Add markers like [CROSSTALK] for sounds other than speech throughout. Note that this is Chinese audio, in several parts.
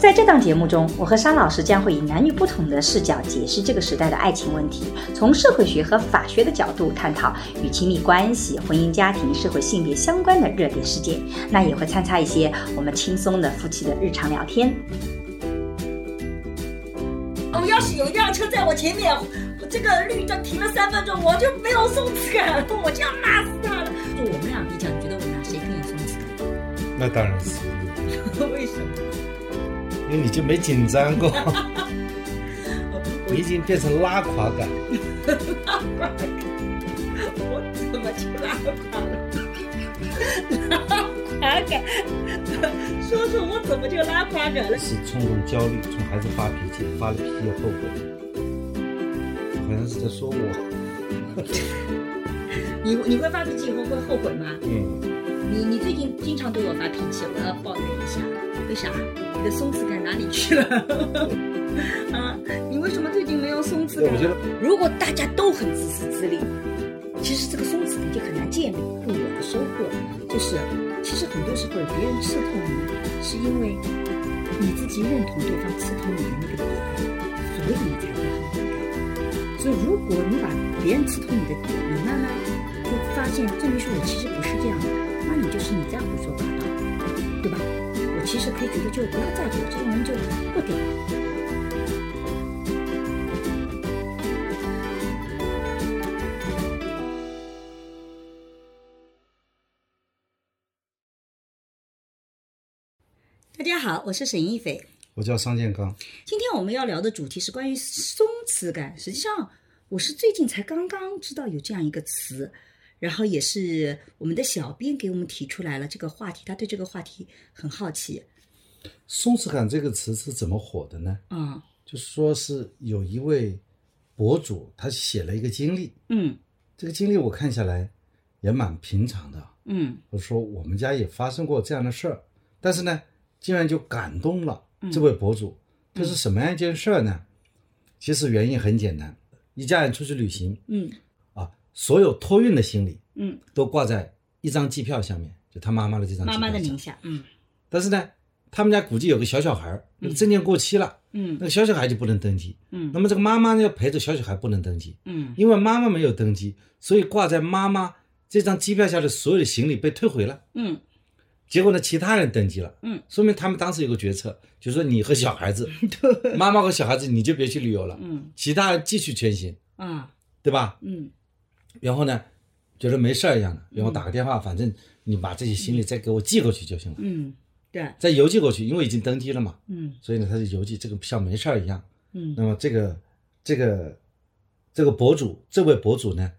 在这档节目中，我和沙老师将会以男女不同的视角解释这个时代的爱情问题，从社会学和法学的角度探讨与亲密关系、婚姻家庭、社会性别相关的热点事件。那也会参差一些我们轻松的夫妻的日常聊天。我要是有一辆车在我前面，这个绿灯停了三分钟，我就没有松弛感了，我就要骂死他了。就我们俩比较，你觉得我们俩谁更有松弛感？那当然是，[LAUGHS] 为什么？因为你就没紧张过，[LAUGHS] 我已经变成拉垮感。我怎么就拉垮了？拉垮感，[LAUGHS] 说说我怎么就拉垮感了？是冲动焦虑，从孩子发脾气，发了脾气又后悔，好像是在说我。[LAUGHS] 你你会发脾气以后会后悔吗？嗯，你你最近经常对我发脾气，我要抱怨一下，为啥？你的松弛感哪里去了？[LAUGHS] 啊，你为什么最近没有松弛感？我觉得如果大家都很自私自利，其实这个松弛感就很难建立。我的收获就是，其实很多时候别人刺痛你，是因为你自己认同对方刺痛你的那个点，所以你才会很敏感。所以如果你把别人刺痛你的点，你慢慢就发现证明说我其实不是这样的，那你就是你在胡说八道，对吧？我其实可以觉得就不要在乎，这种人就不给。大家好，我是沈一斐。我叫桑建刚，今天我们要聊的主题是关于松弛感。实际上，我是最近才刚刚知道有这样一个词，然后也是我们的小编给我们提出来了这个话题，他对这个话题很好奇。松弛感这个词是怎么火的呢？啊、就是说是有一位博主，他写了一个经历，嗯这个经历我看下来也蛮平常的。嗯我说我们家也发生过这样的事儿，但是呢，竟然就感动了这位博主。这是什么样一件事儿呢？其实原因很简单，一家人出去旅行嗯啊，所有托运的行李嗯，都挂在一张机票下面，就他妈妈的这张机妈票上妈的名下，嗯。但是呢，他们家估计有个小小孩儿，那个证件过期了，嗯。那个小小孩就不能登机。嗯。那么这个妈妈呢，要陪着小小孩不能登机，嗯。因为妈妈没有登机，所以挂在妈妈这张机票下的所有的行李被退回了。嗯。结果呢，其他人登机了，嗯，说明他们当时有个决策，就是说你和小孩子，[LAUGHS] 妈妈和小孩子你就别去旅游了，嗯。其他人继续前行，啊。对吧？嗯然后呢，觉得没事儿一样的，然后打个电话，反正你把这些行李再给我寄过去就行了，嗯，对，再邮寄过去，因为已经登机了嘛，嗯。所以呢，他就邮寄这个像没事儿一样。嗯。那么这个这个这个博主，这位博主呢，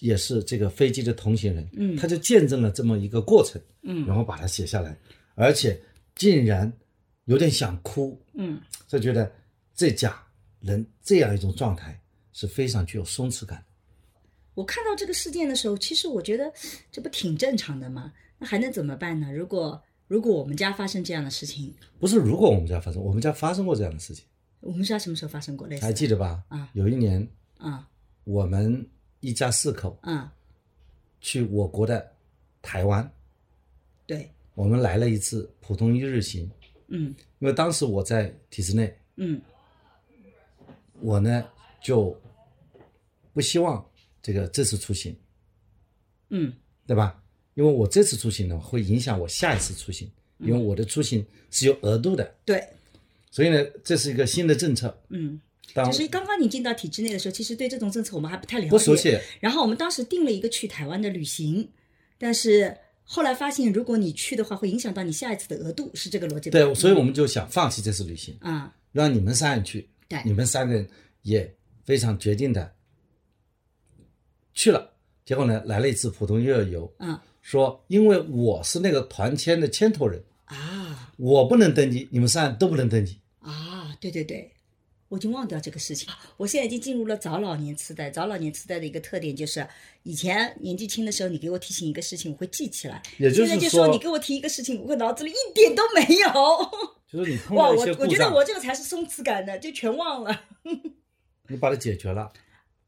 也是这个飞机的同行人，嗯。他就见证了这么一个过程，嗯。然后把它写下来，而且竟然有点想哭，嗯。就觉得这家人这样一种状态是非常具有松弛感的。我看到这个事件的时候，其实我觉得这不挺正常的吗？那还能怎么办呢？如果如果我们家发生这样的事情，不是如果我们家发生，我们家发生过这样的事情，我们家什么时候发生过类似的？还记得吧？啊有一年啊我们一家四口啊，去我国的台湾，对，我们来了一次普通一日行，嗯因为当时我在体制内，嗯我呢就不希望这个这次出行，嗯。对吧？因为我这次出行呢会影响我下一次出行，因为我的出行是有额度的，对，所以呢这是一个新的政策。嗯，当就是刚刚你进到体制内的时候，其实对这种政策我们还不太了解，不熟悉，然后我们当时定了一个去台湾的旅行，但是后来发现，如果你去的话，会影响到你下一次的额度，是这个逻辑？对，所以我们就想放弃这次旅行，啊，让你们三人去。对。你们三个人也非常决定的去了，结果呢来了一次普通一日游，嗯说因为我是那个团签的牵头人，啊我不能登记，你们三人都不能登记。啊，对对对，我已经忘掉这个事情。我现在已经进入了早老年痴呆。早老年痴呆的一个特点就是，以前年纪轻的时候，你给我提醒一个事情，我会记起来。也就是现在就说你给我提一个事情，我脑子里一点都没有。[LAUGHS] 就是你碰哇，到一我我觉得我这个才是松弛感的，就全忘了。[LAUGHS] 你把它解决了，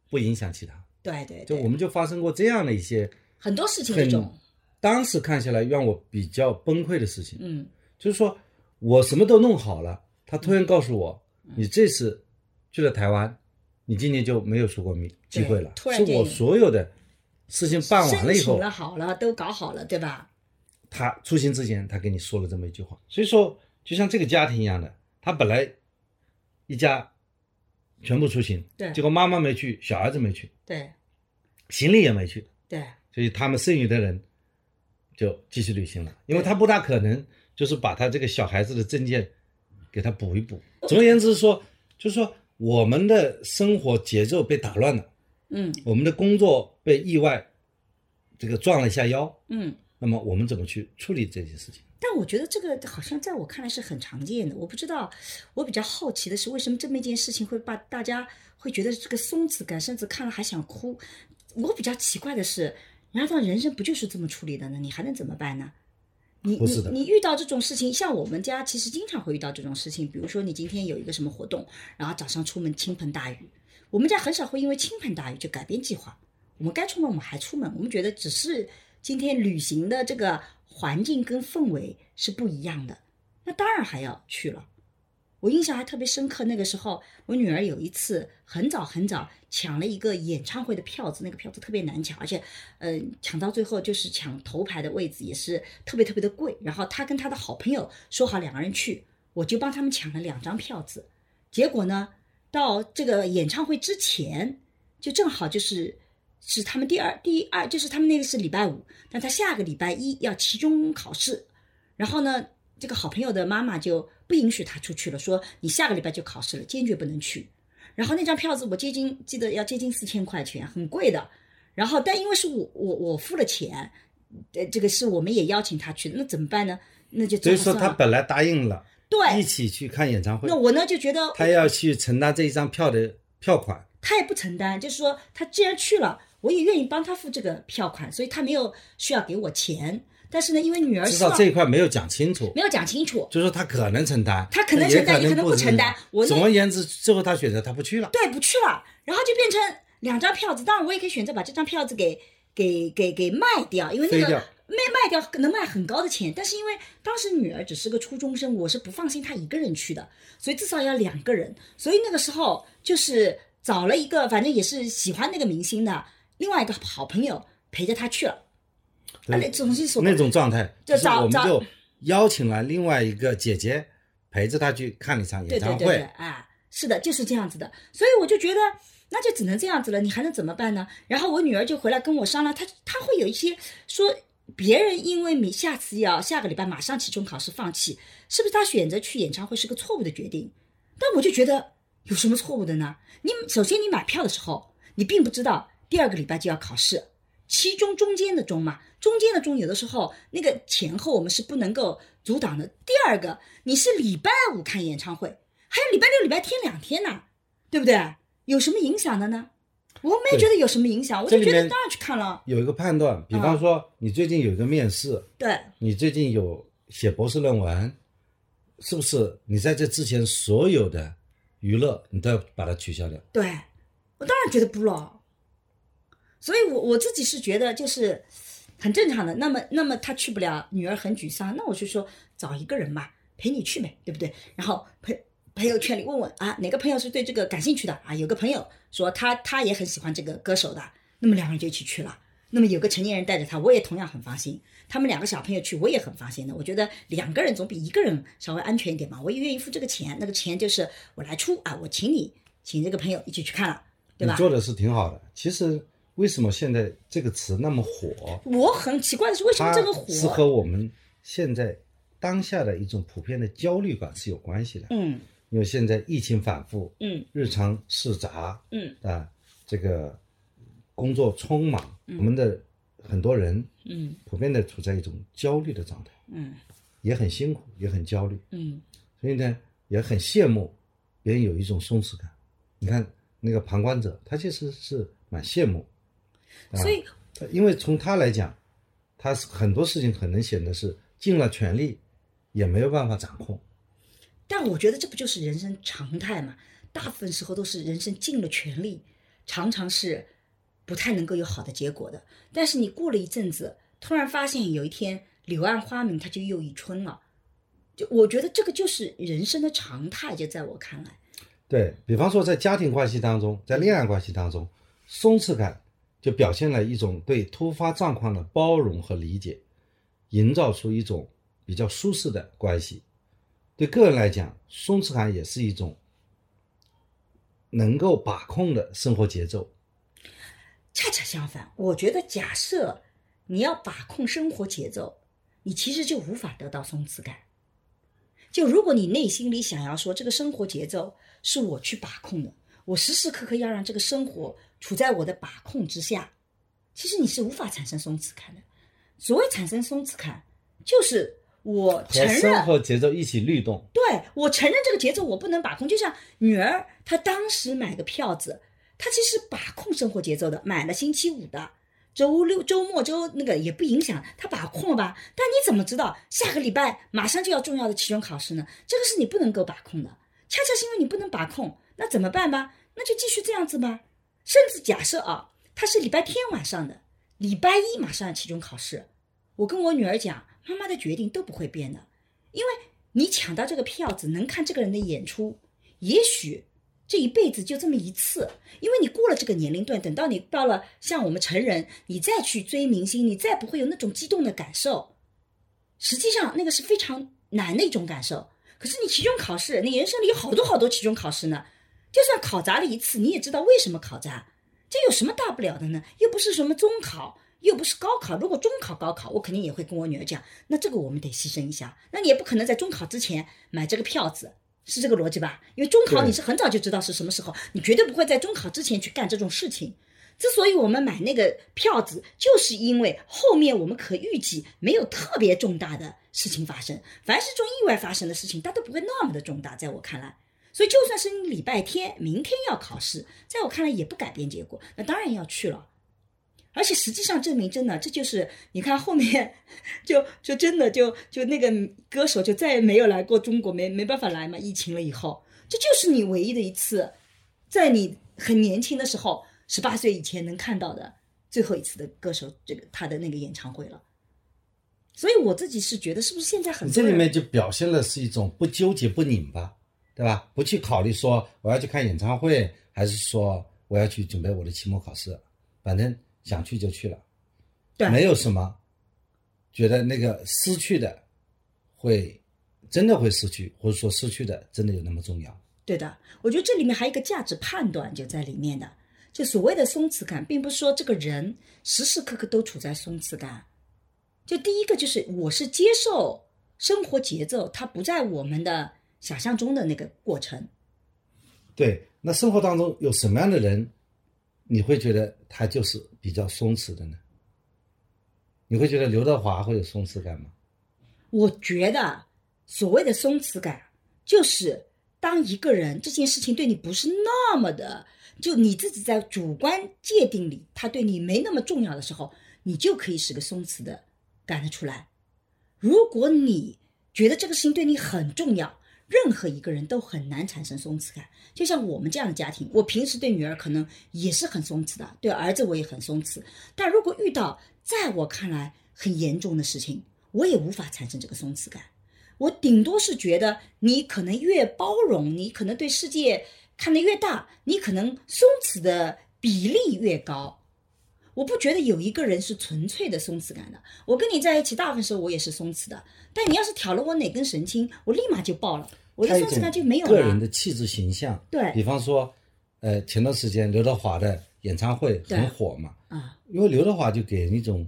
不影响其他。对对对，就我们就发生过这样的一些很多事情这很种，当时看下来让我比较崩溃的事情，嗯。就是说我什么都弄好了，他突然告诉我，嗯你这次去了台湾，你今年就没有出国机机会了，是我突然间所有的事情办完了以后，了好了，都搞好了，对吧？他出行之前他跟你说了这么一句话，所以说就像这个家庭一样的，他本来一家全部出行，对结果妈妈没去，小儿子没去，对行李也没去，对所以他们剩余的人就继续旅行了，因为他不大可能就是把他这个小孩子的证件给他补一补。总而言之说，就是说我们的生活节奏被打乱了，嗯我们的工作被意外这个撞了一下腰，嗯。那么我们怎么去处理这些事情？但我觉得这个好像在我看来是很常见的。我不知道，我比较好奇的是，为什么这么一件事情会把大家会觉得这个松弛感，甚至看了还想哭。我比较奇怪的是，难道人生不就是这么处理的呢？你还能怎么办呢？你你你遇到这种事情，像我们家其实经常会遇到这种事情。比如说你今天有一个什么活动，然后早上出门倾盆大雨，我们家很少会因为倾盆大雨就改变计划。我们该出门我们还出门，我们觉得只是今天旅行的这个环境跟氛围是不一样的，那当然还要去了。我印象还特别深刻，那个时候我女儿有一次很早很早抢了一个演唱会的票子，那个票子特别难抢，而且，嗯、抢到最后就是抢头排的位置也是特别特别的贵。然后她跟她的好朋友说好两个人去，我就帮他们抢了两张票子。结果呢，到这个演唱会之前，就正好就是是他们第二第二，就是他们那个是礼拜五，但他下个礼拜一要期中考试，然后呢，这个好朋友的妈妈就不允许他出去了，说你下个礼拜就考试了，坚决不能去。然后那张票子我接近记得要接近四千块钱，很贵的。然后但因为是我我我付了钱，呃，这个是我们也邀请他去，那怎么办呢？那就所以说他本来答应了对一，起去看演唱会那，我呢就觉得他要去承担这一张票的票款，他也不承担，就是说他既然去了，我也愿意帮他付这个票款，所以他没有需要给我钱。但是呢，因为女儿知道这一块没有讲清楚没。有讲清楚，就是说他可能承担，他可能承担也也可能不承担我总而言之，最后他选择他不去了。对，不去了，然后就变成两张票子。当然，我也可以选择把这张票子给给给给卖掉，因为那个卖卖掉能卖很高的钱。但是因为当时女儿只是个初中生，我是不放心她一个人去的，所以至少要两个人。所以那个时候就是找了一个，反正也是喜欢那个明星的另外一个好朋友陪着他去了。啊，那总是说那种状态，就就是我们就邀请了另外一个姐姐陪着他去看了一场演唱会。对对对，哎，是的，就是这样子的。所以我就觉得，那就只能这样子了，你还能怎么办呢？然后我女儿就回来跟我商量，她她会有一些说，别人因为你下次要下个礼拜马上期中考试放弃，是不是她选择去演唱会是个错误的决定？但我就觉得有什么错误的呢？你首先你买票的时候，你并不知道第二个礼拜就要考试。期中中间的中嘛，中间的中有的时候那个前后我们是不能够阻挡的。第二个，你是礼拜五看演唱会，还有礼拜六、礼拜天两天呢，对不对？有什么影响的呢？我没觉得有什么影响，我就觉得当然去看了。有一个判断，比方说你最近有一个面试，对你最近有写博士论文，是不是你在这之前所有的娱乐你都要把它取消掉？对，我当然觉得不了。所以我我自己是觉得就是很正常的。那么那么他去不了，女儿很沮丧，那我就说找一个人嘛陪你去呗，对不对？然后朋朋友圈里问问啊，哪个朋友是对这个感兴趣的啊？有个朋友说他他也很喜欢这个歌手的，那么两个人就一起去了。那么有个成年人带着他，我也同样很放心。他们两个小朋友去，我也很放心的。我觉得两个人总比一个人稍微安全一点嘛。我也愿意付这个钱，那个钱就是我来出啊，我请你请这个朋友一起去看了，对吧？你做的是挺好的。其实为什么现在这个词那么火？我很奇怪的是，为什么这个火？是和我们现在当下的一种普遍的焦虑感是有关系的。嗯因为现在疫情反复，嗯日常事杂嗯啊，这个工作匆忙，我们的很多人嗯普遍的处在一种焦虑的状态，嗯也很辛苦，也很焦虑，嗯所以呢，也很羡慕别人有一种松弛感。你看那个旁观者，他其实是蛮羡慕，啊所以他因为从他来讲，他是很多事情可能显得是尽了全力，也没有办法掌控。但我觉得这不就是人生常态嘛？大部分时候都是人生尽了全力，常常是不太能够有好的结果的。但是你过了一阵子，突然发现有一天柳暗花明，它就又一春了。就我觉得这个就是人生的常态，就在我看来，对比方说，在家庭关系当中，在恋爱关系当中，松弛感就表现了一种对突发状况的包容和理解，营造出一种比较舒适的关系。对个人来讲，松弛感也是一种能够把控的生活节奏。恰恰相反，我觉得假设你要把控生活节奏，你其实就无法得到松弛感。就如果你内心里想要说这个生活节奏是我去把控的，我时时刻刻要让这个生活处在我的把控之下，其实你是无法产生松弛感的。所谓产生松弛感，就是我承认和生活节奏一起律动。对我承认这个节奏我不能把控，就像女儿她当时买个票子，她其实把控生活节奏的，买了星期五的，周六周末周那个也不影响，她把控了吧？但你怎么知道下个礼拜马上就要重要的期中考试呢？这个是你不能够把控的，恰恰是因为你不能把控，那怎么办吧？那就继续这样子吧。甚至假设啊，他是礼拜天晚上的，礼拜一马上期中考试，我跟我女儿讲，妈妈的决定都不会变的，因为你抢到这个票子，能看这个人的演出，也许这一辈子就这么一次，因为你过了这个年龄段，等到你到了像我们成人，你再去追明星，你再不会有那种激动的感受。实际上，那个是非常难的一种感受。可是你期中考试，你人生里有好多好多期中考试呢，就算考砸了一次，你也知道为什么考砸，这有什么大不了的呢？又不是什么中考，又不是高考。如果中考、高考，我肯定也会跟我女儿讲，那这个我们得牺牲一下。那你也不可能在中考之前买这个票子，是这个逻辑吧？因为中考你是很早就知道是什么时候，你绝对不会在中考之前去干这种事情。之所以我们买那个票子，就是因为后面我们可预计没有特别重大的事情发生。凡是这种意外发生的事情，它都不会那么的重大，在我看来。所以就算是你礼拜天明天要考试，在我看来也不改变结果，那当然要去了。而且实际上证明，真的这就是你看后面就就真的就就那个歌手就再也没有来过中国，没没办法来嘛，疫情了以后，这就是你唯一的一次，在你很年轻的时候，十八岁以前能看到的最后一次的歌手这个他的那个演唱会了。所以我自己是觉得，是不是现在很这里面就表现的是一种不纠结不拧巴，对吧？不去考虑说我要去看演唱会，还是说我要去准备我的期末考试，反正想去就去了，对没有什么觉得那个失去的会真的会失去，或者说失去的真的有那么重要。对的，我觉得这里面还有一个价值判断就在里面的。就所谓的松弛感，并不是说这个人时时刻刻都处在松弛感。就第一个就是我是接受生活节奏，它不在我们的想象中的那个过程。对，那生活当中有什么样的人，你会觉得他就是比较松弛的呢？你会觉得刘德华会有松弛感吗？我觉得所谓的松弛感，就是当一个人这件事情对你不是那么的，就你自己在主观界定里，他对你没那么重要的时候，你就可以是个松弛的感得出来。如果你觉得这个事情对你很重要，任何一个人都很难产生松弛感。就像我们这样的家庭，我平时对女儿可能也是很松弛的，对儿子我也很松弛。但如果遇到在我看来很严重的事情，我也无法产生这个松弛感。我顶多是觉得你可能越包容，你可能对世界看得越大，你可能松弛的比例越高。我不觉得有一个人是纯粹的松弛感的。我跟你在一起，大部分时候我也是松弛的。但你要是挑了我哪根神经，我立马就爆了，我的他有一松弛感就种没有个人。的气质形象，对比方说，呃，前段时间刘德华的演唱会很火嘛，啊，因为刘德华就给人一种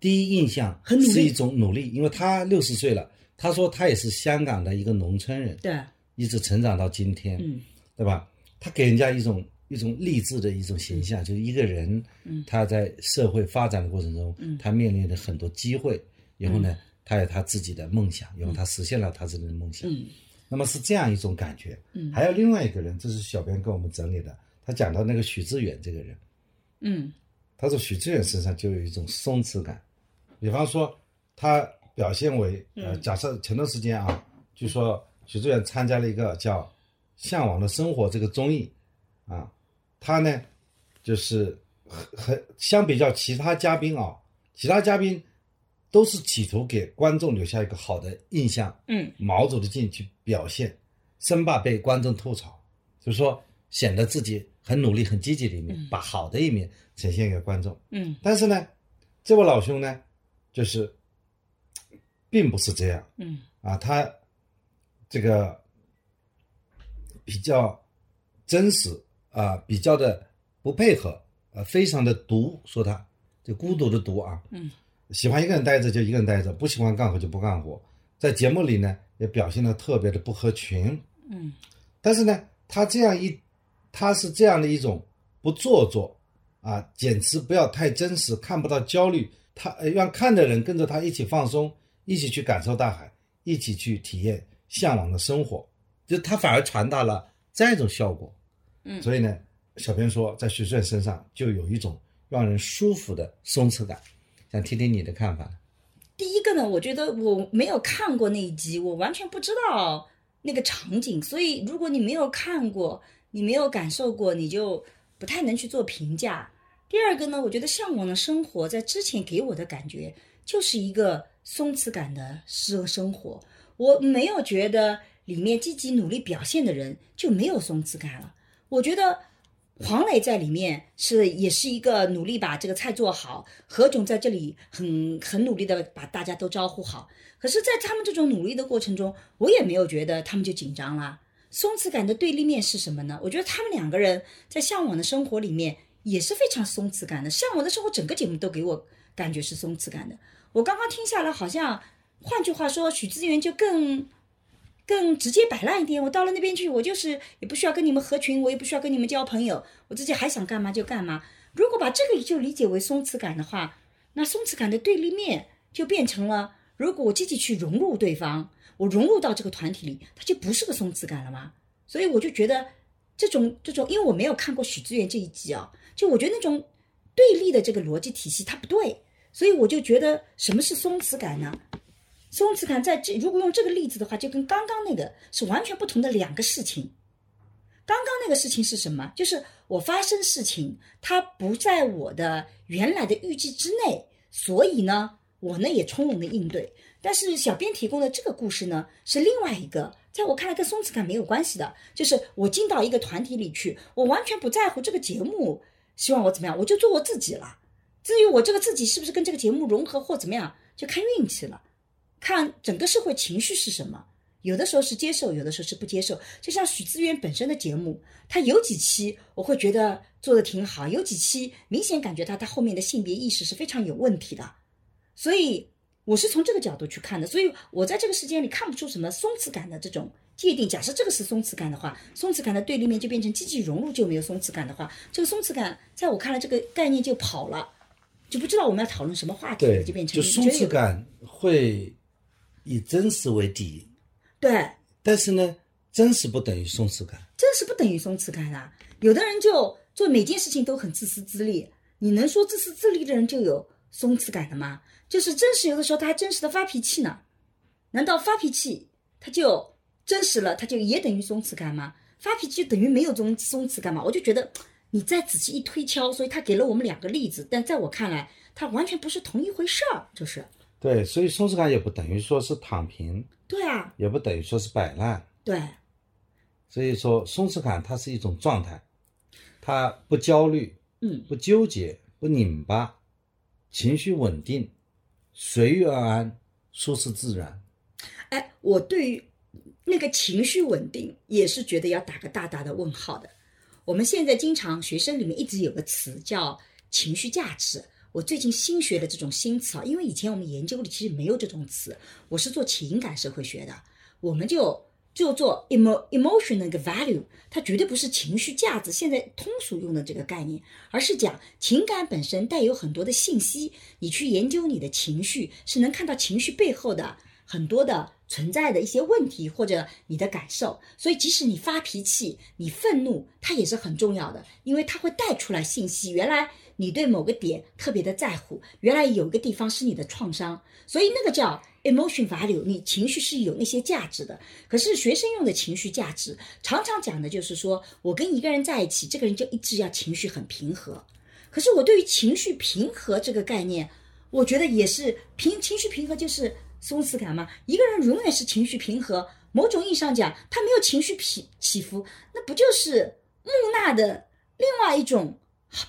第一印象很努力是一种努力，因为他六十岁了，他说他也是香港的一个农村人，对，一直成长到今天，嗯，对吧？他给人家一种一种励志的一种形象，就是一个人，嗯他在社会发展的过程中，嗯他面临的很多机会，然后呢，他有他自己的梦想，因为他实现了他自己的梦想，嗯。那么是这样一种感觉。嗯。还有另外一个人，这是小编给我们整理的，他讲到那个许知远这个人，嗯。他说许知远身上就有一种松弛感，比方说他表现为呃，嗯。假设前段时间啊，据说许知远参加了一个叫《向往的生活》这个综艺啊，他呢就是很很相比较其他嘉宾啊，其他嘉宾都是企图给观众留下一个好的印象，嗯。毛走的进去表现，生怕被观众吐槽，就是说显得自己很努力、很积极的一面，把好的一面呈现给观众。嗯。但是呢，这位老兄呢，就是并不是这样。嗯。啊，他这个比较真实啊，比较的不配合，呃，非常的毒，说他就孤独的毒啊，嗯，喜欢一个人待着就一个人待着，不喜欢干活就不干活，在节目里呢也表现的特别的不合群，嗯但是呢，他这样一，他是这样的一种不做作啊，简直不要太真实，看不到焦虑，他呃让看的人跟着他一起放松，一起去感受大海，一起去体验向往的生活，就他反而传达了这样一种效果。嗯。所以呢，小编说在徐顺身上就有一种让人舒服的松弛感，想听听你的看法。第一个呢，我觉得我没有看过那一集，我完全不知道那个场景，所以如果你没有看过，你没有感受过，你就不太能去做评价。第二个呢，我觉得《向往的生活》在之前给我的感觉就是一个松弛感的生生活，我没有觉得里面积极努力表现的人就没有松弛感了。我觉得黄磊在里面是也是一个努力把这个菜做好，何炅在这里很很努力的把大家都招呼好。可是，在他们这种努力的过程中，我也没有觉得他们就紧张啦。松弛感的对立面是什么呢？我觉得他们两个人在《向往的生活》里面也是非常松弛感的，《向往的生活》整个节目都给我感觉是松弛感的。我刚刚听下来，好像换句话说，许知远就更更直接摆烂一点。我到了那边去，我就是也不需要跟你们合群，我也不需要跟你们交朋友，我自己还想干嘛就干嘛。如果把这个就理解为松弛感的话，那松弛感的对立面就变成了，如果我积极去融入对方，我融入到这个团体里，它就不是个松弛感了吗？所以我就觉得这种这种，因为我没有看过许知远这一集啊，就我觉得那种对立的这个逻辑体系它不对，所以我就觉得什么是松弛感呢？松弛感在这，如果用这个例子的话，就跟刚刚那个是完全不同的两个事情。刚刚那个事情是什么？就是我发生事情，它不在我的原来的预计之内，所以呢，我呢也从容的应对。但是小编提供的这个故事呢，是另外一个，在我看来跟松弛感没有关系的，就是我进到一个团体里去，我完全不在乎这个节目希望我怎么样，我就做我自己了。至于我这个自己是不是跟这个节目融合或怎么样，就看运气了，看整个社会情绪是什么。有的时候是接受，有的时候是不接受。就像许知远本身的节目，他有几期我会觉得做的挺好，有几期明显感觉到他后面的性别意识是非常有问题的。所以我是从这个角度去看的，所以我在这个时间里看不出什么松弛感的这种界定。假设这个是松弛感的话，松弛感的对立面就变成积极融入就没有松弛感的话，这个松弛感在我看来这个概念就跑了，就不知道我们要讨论什么话题了，就变成就松弛感会以真实为底，对。但是呢，真实不等于松弛感。真实不等于松弛感啊！有的人就做每件事情都很自私自利，你能说自私自利的人就有松弛感的吗？就是真实，有的时候他还真实的发脾气呢。难道发脾气他就真实了，他就也等于松弛感吗？发脾气就等于没有这种松弛感吗？我就觉得你再仔细一推敲，所以他给了我们两个例子，但在我看来，他完全不是同一回事儿，就是对，所以松弛感也不等于说是躺平，对啊，也不等于说是摆烂。对，所以说，松弛感它是一种状态，它不焦虑，嗯不纠结，不拧巴，情绪稳定，随遇而安，舒适自然。哎，我对于那个情绪稳定也是觉得要打个大大的问号的。我们现在经常学生里面一直有个词叫情绪价值。我最近新学的这种新词啊，因为以前我们研究里其实没有这种词，我是做情感社会学的，我们就就做 emo emotion 那个 value，它绝对不是情绪价值，现在通俗用的这个概念，而是讲情感本身带有很多的信息，你去研究你的情绪，是能看到情绪背后的很多的存在的一些问题或者你的感受。所以即使你发脾气、你愤怒，它也是很重要的，因为它会带出来信息。原来你对某个点特别的在乎，原来有个地方是你的创伤，所以那个叫 emotion value，你情绪是有那些价值的。可是学生用的情绪价值，常常讲的就是说我跟一个人在一起，这个人就一直要情绪很平和。可是我对于情绪平和这个概念，我觉得也是平情绪平和就是松弛感嘛。一个人永远是情绪平和，某种意义上讲，他没有情绪起起伏，那不就是木讷的另外一种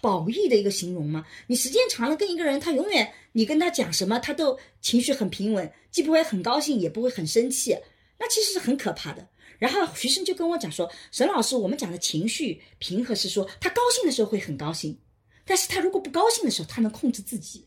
褒义的一个形容吗？你时间长了跟一个人，他永远你跟他讲什么，他都情绪很平稳，既不会很高兴，也不会很生气，那其实是很可怕的。然后学生就跟我讲说，沈老师，我们讲的情绪平和是说他高兴的时候会很高兴。但是他如果不高兴的时候，他能控制自己。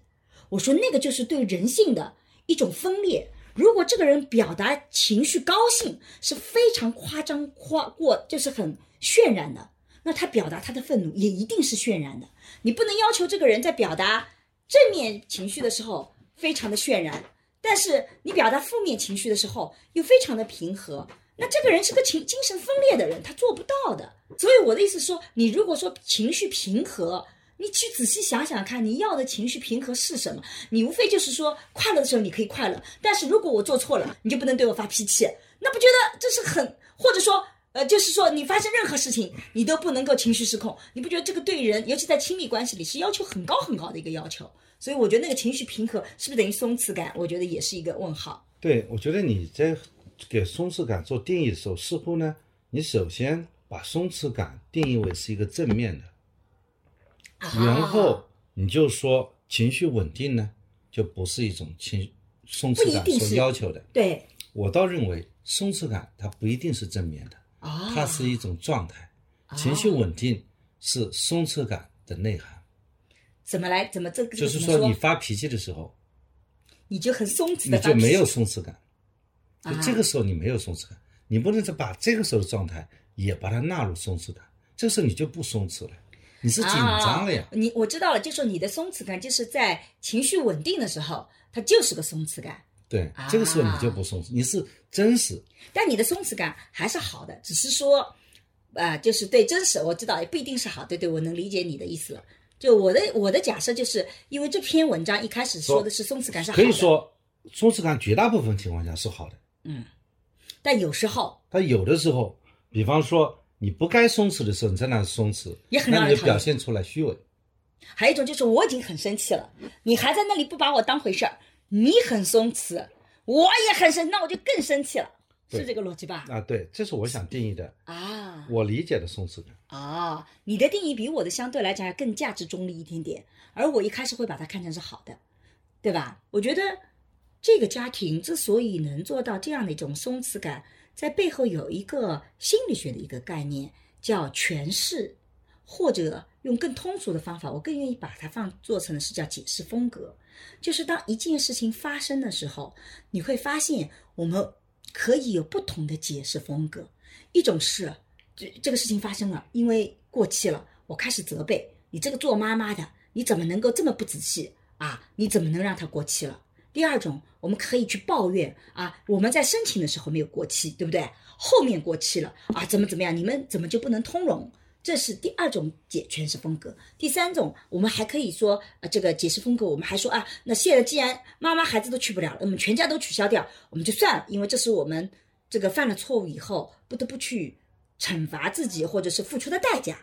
我说那个就是对人性的一种分裂。如果这个人表达情绪高兴是非常夸张夸过，就是很渲染的，那他表达他的愤怒也一定是渲染的。你不能要求这个人在表达正面情绪的时候非常的渲染，但是你表达负面情绪的时候又非常的平和，那这个人是个情精神分裂的人，他做不到的。所以我的意思说，你如果说情绪平和。你去仔细想想看，你要的情绪平和是什么？你无非就是说，快乐的时候你可以快乐，但是如果我做错了，你就不能对我发脾气。那不觉得这是很，或者说，呃，就是说你发生任何事情，你都不能够情绪失控。你不觉得这个对人，尤其在亲密关系里，是要求很高很高的一个要求？所以我觉得那个情绪平和是不是等于松弛感？我觉得也是一个问号。对，我觉得你在给松弛感做定义的时候，似乎呢，你首先把松弛感定义为是一个正面的。然后你就说情绪稳定呢，就不是一种情松弛感所要求的。对，我倒认为松弛感它不一定是正面的，它是一种状态。情绪稳定是松弛感的内涵。怎么来？怎么这个？就是说你发脾气的时候，你就很松弛的，你就没有松弛感。就这个时候你没有松弛感，你不能再把这个时候的状态也把它纳入松弛感，这时候你就不松弛了。你是紧张了呀？你我知道了，就说你的松弛感就是在情绪稳定的时候，它就是个松弛感。对，这个时候你就不松弛，你是真实。但你的松弛感还是好的，只是说，啊，就是对真实，我知道也不一定是好。对对，我能理解你的意思了。就我的我的假设，就是因为这篇文章一开始说的是松弛感是好的，可以说松弛感绝大部分情况下是好的。嗯，但有时候，但有的时候，比方说。你不该松弛的时候，你在那松弛，也很让人表现出来虚伪。还有一种就是我已经很生气了，你还在那里不把我当回事儿，你很松弛，我也很生，那我就更生气了，是这个逻辑吧？啊，对，这是我想定义的啊，我理解的松弛感啊，你的定义比我的相对来讲要更价值中立一点点，而我一开始会把它看成是好的，对吧？我觉得这个家庭之所以能做到这样的一种松弛感。在背后有一个心理学的一个概念，叫诠释，或者用更通俗的方法，我更愿意把它放做成的是叫解释风格。就是当一件事情发生的时候，你会发现我们可以有不同的解释风格。一种是，这这个事情发生了，因为过期了，我开始责备你这个做妈妈的，你怎么能够这么不仔细啊？你怎么能让它过期了？第二种，我们可以去抱怨啊，我们在申请的时候没有过期，对不对？后面过期了啊，怎么怎么样？你们怎么就不能通融？这是第二种解诠释风格。第三种，我们还可以说，呃，这个解释风格，我们还说啊，那现在既然妈妈孩子都去不了了，那么全家都取消掉，我们就算了，因为这是我们这个犯了错误以后不得不去惩罚自己或者是付出的代价。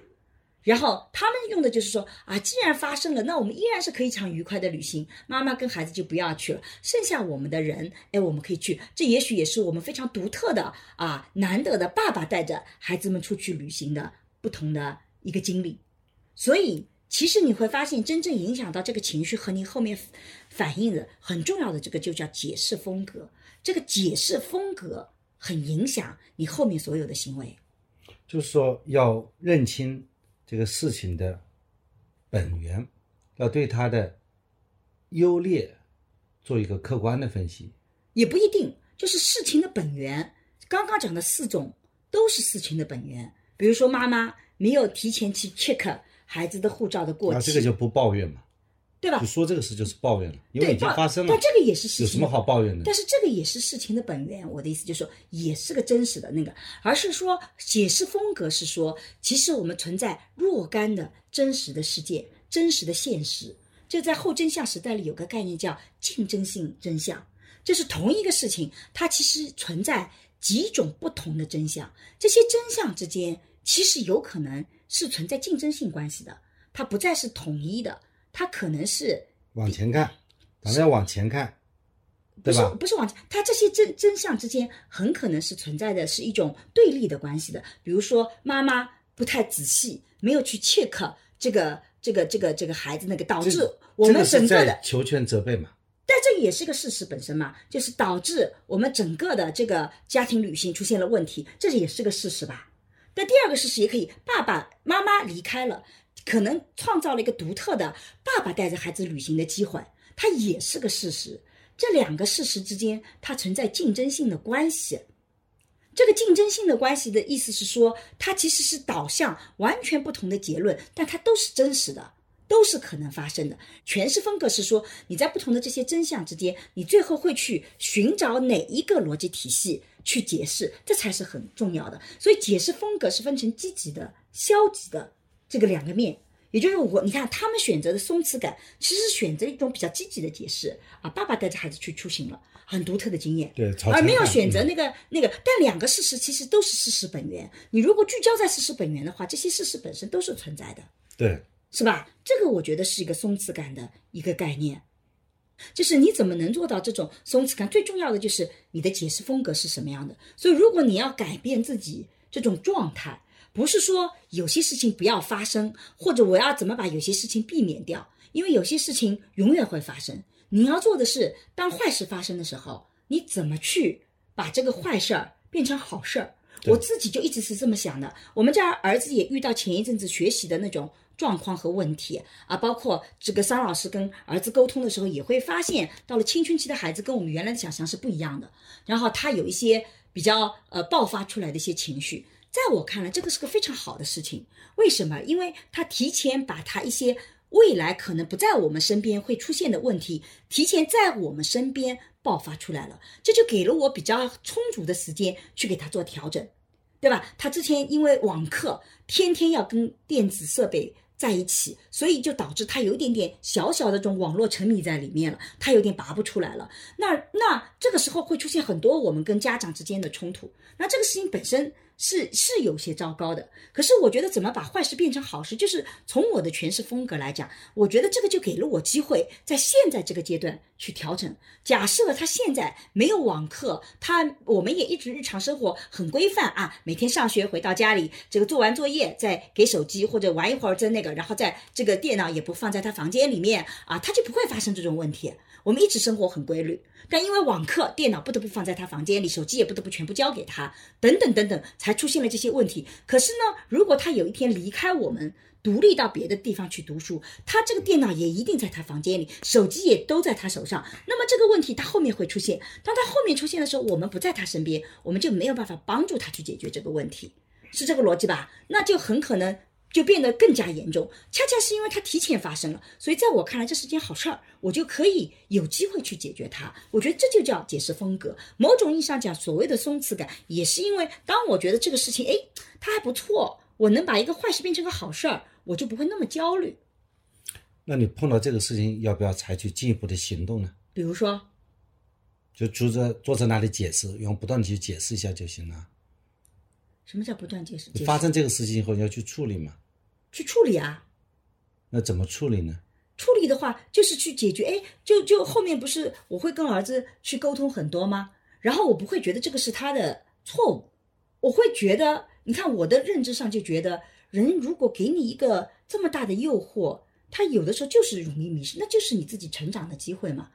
然后他们用的就是说啊，既然发生了，那我们依然是可以一场愉快的旅行。妈妈跟孩子就不要去了，剩下我们的人，哎，我们可以去。这也许也是我们非常独特的啊，难得的爸爸带着孩子们出去旅行的不同的一个经历。所以，其实你会发现，真正影响到这个情绪和你后面反应的很重要的这个，就叫解释风格。这个解释风格很影响你后面所有的行为。就是说，要认清。这个事情的本源，要对它的优劣做一个客观的分析，也不一定就是事情的本源。刚刚讲的四种都是事情的本源。比如说，妈妈没有提前去 check 孩子的护照的过期，这个就不抱怨嘛？对吧就？说这个事就是抱怨了，因为对，已经发生了但，这个也是事情有什么好抱怨的？但是这个也是事情的本源。我的意思就是说，也是个真实的那个，而是说解释风格是说，其实我们存在若干的真实的世界、真实的现实。就在后真相时代里有个概念叫竞争性真相，就是同一个事情，它其实存在几种不同的真相，这些真相之间其实有可能是存在竞争性关系的，它不再是统一的，它可能是往前看，咱们要往前看，对不是？不是往前，它这些真真相之间很可能是存在的是一种对立的关系的。比如说，妈妈不太仔细，没有去 check 这个这个这个这个孩子那个，导致我们整个的求全责备嘛？但这也是个事实本身嘛，就是导致我们整个的这个家庭旅行出现了问题，这也是个事实吧。那第二个事实也可以，爸爸妈妈离开了，可能创造了一个独特的爸爸带着孩子旅行的机会，它也是个事实。这两个事实之间，它存在竞争性的关系。这个竞争性的关系的意思是说，它其实是导向完全不同的结论，但它都是真实的。都是可能发生的。诠释风格是说，你在不同的这些真相之间，你最后会去寻找哪一个逻辑体系去解释，这才是很重要的。所以，解释风格是分成积极的、消极的这个两个面。也就是我，你看他们选择的松弛感，其实选择一种比较积极的解释啊。爸爸带着孩子去出行了，很独特的经验。对，而没有选择那个那个，但两个事实其实都是事实本源。你如果聚焦在事实本源的话，这些事实本身都是存在的。对，是吧？这个我觉得是一个松弛感的一个概念，就是你怎么能做到这种松弛感？最重要的就是你的解释风格是什么样的。所以，如果你要改变自己这种状态，不是说有些事情不要发生，或者我要怎么把有些事情避免掉，因为有些事情永远会发生。你要做的是，当坏事发生的时候，你怎么去把这个坏事儿变成好事儿？我自己就一直是这么想的。我们家儿子也遇到前一阵子学习的那种状况和问题啊，包括这个桑老师跟儿子沟通的时候，也会发现，到了青春期的孩子跟我们原来的想象是不一样的。然后他有一些比较呃爆发出来的一些情绪，在我看来，这个是个非常好的事情。为什么？因为他提前把他一些未来可能不在我们身边会出现的问题，提前在我们身边爆发出来了，这就给了我比较充足的时间去给他做调整，对吧？他之前因为网课，天天要跟电子设备。在一起，所以就导致他有一点点小小的这种网络沉迷在里面了，他有点拔不出来了。那那这个时候会出现很多我们跟家长之间的冲突。那这个事情本身是是有些糟糕的。可是我觉得怎么把坏事变成好事，就是从我的诠释风格来讲，我觉得这个就给了我机会，在现在这个阶段去调整。假设他现在没有网课，他我们也一直日常生活很规范啊，每天上学回到家里，这个做完作业再给手机或者玩一会儿在那个，然后在这个电脑也不放在他房间里面啊，他就不会发生这种问题。我们一直生活很规律，但因为网课，电脑不得不放在他房间里，手机也不得不全部交给他，等等等等，才出现了这些问题。可是呢，如果他有一天离开我们，独立到别的地方去读书，他这个电脑也一定在他房间里，手机也都在他手上。那么这个问题他后面会出现，当他后面出现的时候，我们不在他身边，我们就没有办法帮助他去解决这个问题，是这个逻辑吧？那就很可能。就变得更加严重，恰恰是因为它提前发生了，所以在我看来这是件好事儿，我就可以有机会去解决它。我觉得这就叫解释风格。某种意义上讲，所谓的松弛感，也是因为当我觉得这个事情，哎，它还不错，我能把一个坏事变成个好事儿，我就不会那么焦虑。那你碰到这个事情，要不要采取进一步的行动呢？比如说，就坐在坐在那里解释，用不断的去解释一下就行了。什么叫不断解释？发生这个事情以后，你要去处理嘛？去处理啊。那怎么处理呢？处理的话，就是去解决。哎，就就后面不是我会跟儿子去沟通很多吗？然后我不会觉得这个是他的错误，我会觉得，你看我的认知上就觉得，人如果给你一个这么大的诱惑，他有的时候就是容易迷失，那就是你自己成长的机会嘛。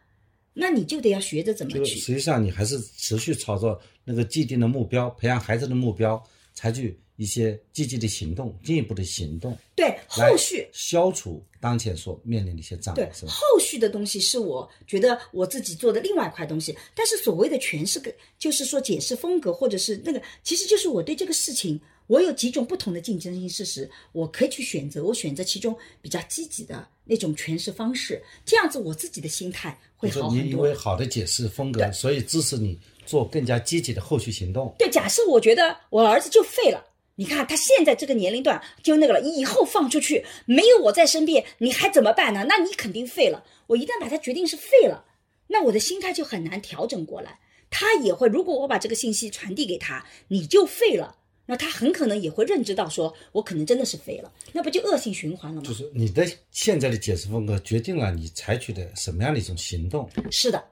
那你就得要学着怎么去。实际上你还是持续朝着那个既定的目标，培养孩子的目标，采取一些积极的行动，进一步的行动，对，后续消除当前所面临的一些障碍？后续的东西是我觉得我自己做的另外一块东西，但是所谓的诠释个，就是说解释风格或者是那个，其实就是我对这个事情我有几种不同的竞争性事实，我可以去选择，我选择其中比较积极的那种诠释方式，这样子我自己的心态会就是好很多你因为。好的解释风格，所以支持你做更加积极的后续行动。对，假设我觉得我儿子就废了，你看他现在这个年龄段就那个了，以后放出去没有我在身边，你还怎么办呢？那你肯定废了。我一旦把他决定是废了，那我的心态就很难调整过来。他也会，如果我把这个信息传递给他，你就废了，那他很可能也会认知到说，我可能真的是废了，那不就恶性循环了吗？就是你的现在的解释风格决定了你采取的什么样的一种行动。是的，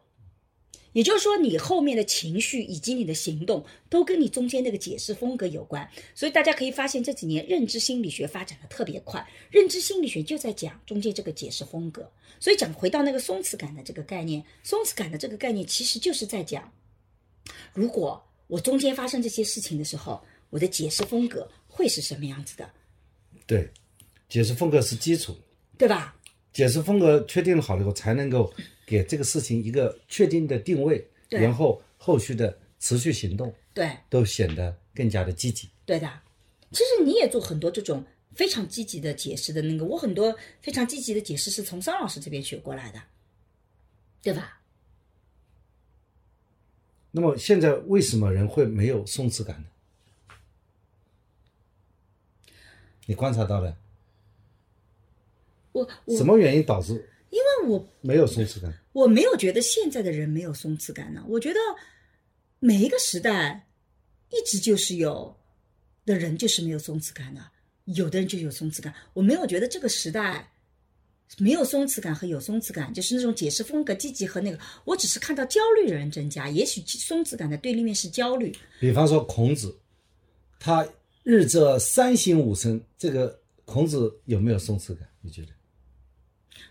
也就是说，你后面的情绪以及你的行动都跟你中间那个解释风格有关。所以大家可以发现，这几年认知心理学发展的特别快，认知心理学就在讲中间这个解释风格。所以讲回到那个松弛感的这个概念，松弛感的这个概念其实就是在讲，如果我中间发生这些事情的时候，我的解释风格会是什么样子的，对，解释风格是基础，对吧？解释风格确定好了以后，才能够给这个事情一个确定的定位，然后后续的持续行动对，都显得更加的积极。对的，其实你也做很多这种非常积极的解释的那个，我很多非常积极的解释是从桑老师这边学过来的，对吧？那么现在为什么人会没有松弛感呢？你观察到了我我什么原因导致我没有松弛感？我没有觉得现在的人没有松弛感呢，我觉得每一个时代一直就是有的人就是没有松弛感的，有的人就有松弛感。我没有觉得这个时代没有松弛感和有松弛感，就是那种解释风格积极和那个，我只是看到焦虑的人增加，也许松弛感的对立面是焦虑。比方说孔子，他日则三省吾身，这个孔子有没有松弛感？你觉得？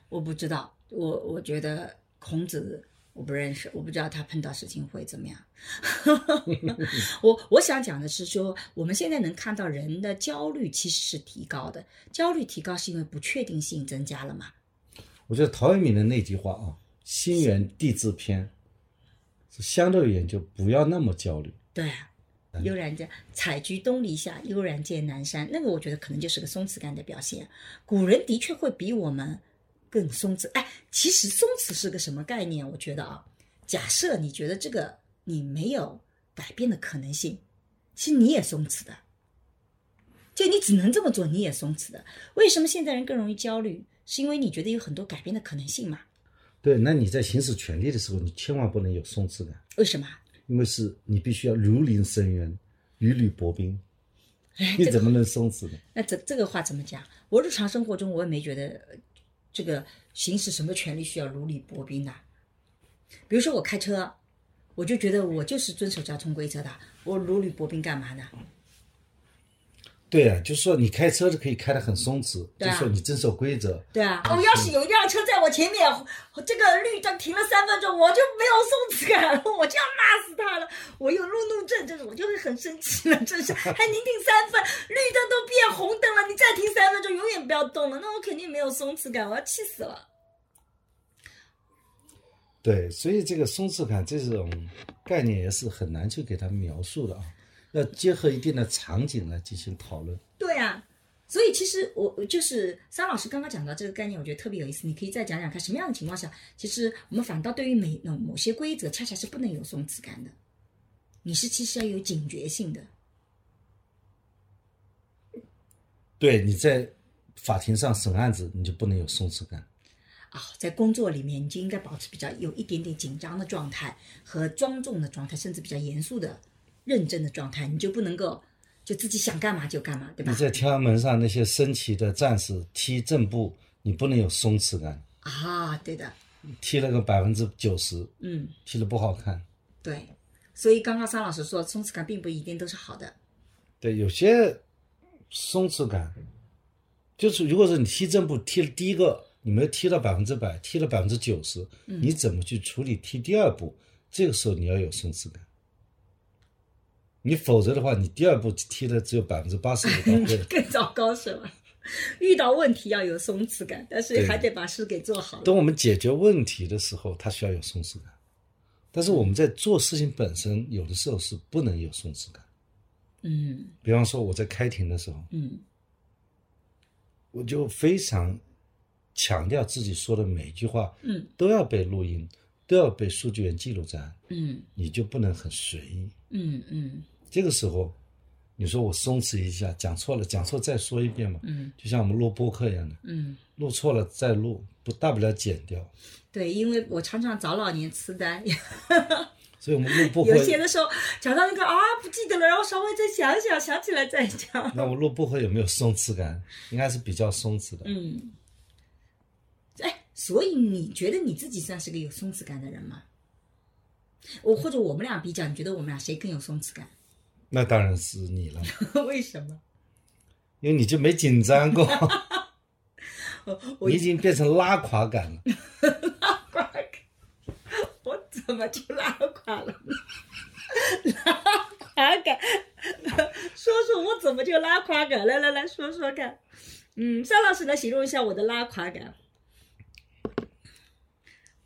我不知道，我我觉得孔子我不认识，我不知道他碰到事情会怎么样。[LAUGHS] 我我想讲的是说，我们现在能看到人的焦虑其实是提高的，焦虑提高是因为不确定性增加了嘛？我觉得陶渊明的那句话啊，“心远地自偏”，是相对而言就不要那么焦虑。对啊。悠然见采菊东篱下，悠然见南山。那个我觉得可能就是个松弛感的表现。古人的确会比我们更松弛。哎，其实松弛是个什么概念？我觉得啊，假设你觉得这个你没有改变的可能性，其实你也松弛的。就你只能这么做，你也松弛的。为什么现在人更容易焦虑？是因为你觉得有很多改变的可能性嘛？对，那你在行使权利的时候，你千万不能有松弛感，为什么？因为是你必须要如临深渊，如履薄冰，你怎么能松弛呢？那这这个话怎么讲？我日常生活中我也没觉得呃这个行使什么权利需要如履薄冰的。比如说我开车，我就觉得我就是遵守交通规则的，我如履薄冰干嘛呢？对啊，就是说你开车是可以开得很松弛，啊就是说你遵守规则。对啊，哦，要是有一辆车在我前面，这个绿灯停了三分钟，我就没有松弛感了，我就要骂死他了。我有路怒症，这种我就会很生气了，真是还 [LAUGHS] 您停三分，绿灯都变红灯了，你再停三分钟，永远不要动了，那我肯定没有松弛感，我要气死了。对，所以这个松弛感这种概念也是很难去给他描述的啊，要结合一定的场景来进行讨论。对啊，所以其实我我就是桑老师刚刚讲到这个概念，我觉得特别有意思。你可以再讲讲看，什么样的情况下，其实我们反倒对于每某某些规则，恰恰是不能有松弛感的。你是其实要有警觉性的。对，你在法庭上审案子，你就不能有松弛感。啊，在工作里面，你就应该保持比较有一点点紧张的状态和庄重的状态，甚至比较严肃的、认真的状态，你就不能够就自己想干嘛就干嘛，对吧你？在天安门上那些升旗的战士踢正步，你不能有松弛感，啊，对的，踢了个百分之九十，嗯，踢的不好看。对。所以刚刚桑老师说，松弛感并不一定都是好的。对，有些松弛感，就是如果是你踢正步踢了第一个，你没有踢到百分之百，踢了百分之九十，你怎么去处理踢第二步？这个时候你要有松弛感。你否则的话，你第二步踢的只有百分之八十不到位。[LAUGHS] 更糟糕是吧？遇到问题要有松弛感，但是还得把事给做好。等我们解决问题的时候，它需要有松弛感，但是我们在做事情本身，有的时候是不能有松弛感。嗯比方说我在开庭的时候，嗯我就非常强调自己说的每一句话嗯都要被录音，都要被数据员记录在案，嗯你就不能很随意。嗯嗯这个时候，你说我松弛一下，讲错了，讲错再说一遍嘛，嗯就像我们录播客一样的，嗯，录错了再录，不大不了剪掉。对，因为我常常早老年痴呆，所以我们录播 [LAUGHS] 客有，些的时候讲到那个啊不记得了，然后稍微再想一想，想起来再讲。那我录播客有没有松弛感？应该是比较松弛的。嗯，哎，所以你觉得你自己算是个有松弛感的人吗？我或者我们俩比较，你觉得我们俩谁更有松弛感？那当然是你了，[LAUGHS] 为什么？因为你就没紧张过，[LAUGHS] 我你已经变成拉垮感了。[LAUGHS] 拉垮感，我怎么就拉垮了呢？拉垮感，说说我怎么就拉垮感？来来来说说看。嗯，邵老师来形容一下我的拉垮感。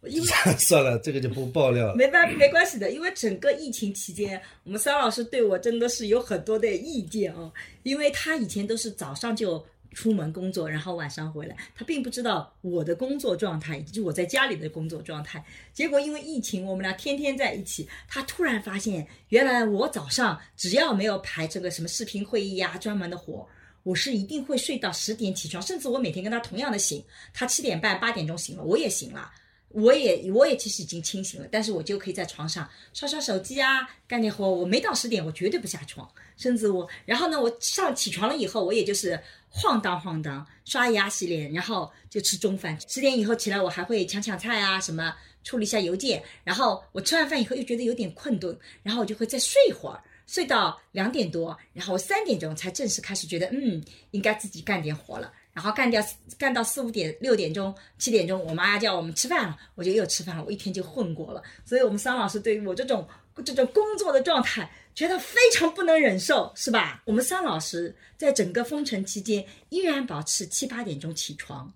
因为 [LAUGHS] 算了，这个就不爆料了。没办没关系的，因为整个疫情期间，我们桑老师对我真的是有很多的意见哦。因为他以前都是早上就出门工作，然后晚上回来，他并不知道我的工作状态以及我在家里的工作状态。结果因为疫情，我们俩天天在一起，他突然发现，原来我早上只要没有排这个什么视频会议呀、专门的活。我是一定会睡到十点起床，甚至我每天跟他同样的醒，他七点半、八点钟醒了，我也醒了。我也我也其实已经清醒了，但是我就可以在床上刷刷手机啊，干点活。我没到十点，我绝对不下床，甚至我，然后呢，我上起床了以后，我也就是晃荡晃荡，刷牙洗脸，然后就吃中饭。十点以后起来，我还会抢抢菜啊，什么处理一下邮件。然后我吃完饭以后又觉得有点困顿，然后我就会再睡一会儿，睡到两点多，然后三点钟才正式开始觉得，嗯，应该自己干点活了。然后干掉干到四五点六点钟七点钟，我妈叫我们吃饭了，我就又吃饭了，我一天就混过了。所以，我们桑老师对于我这种这种工作的状态，觉得非常不能忍受，是吧？我们桑老师在整个封城期间，依然保持七八点钟起床，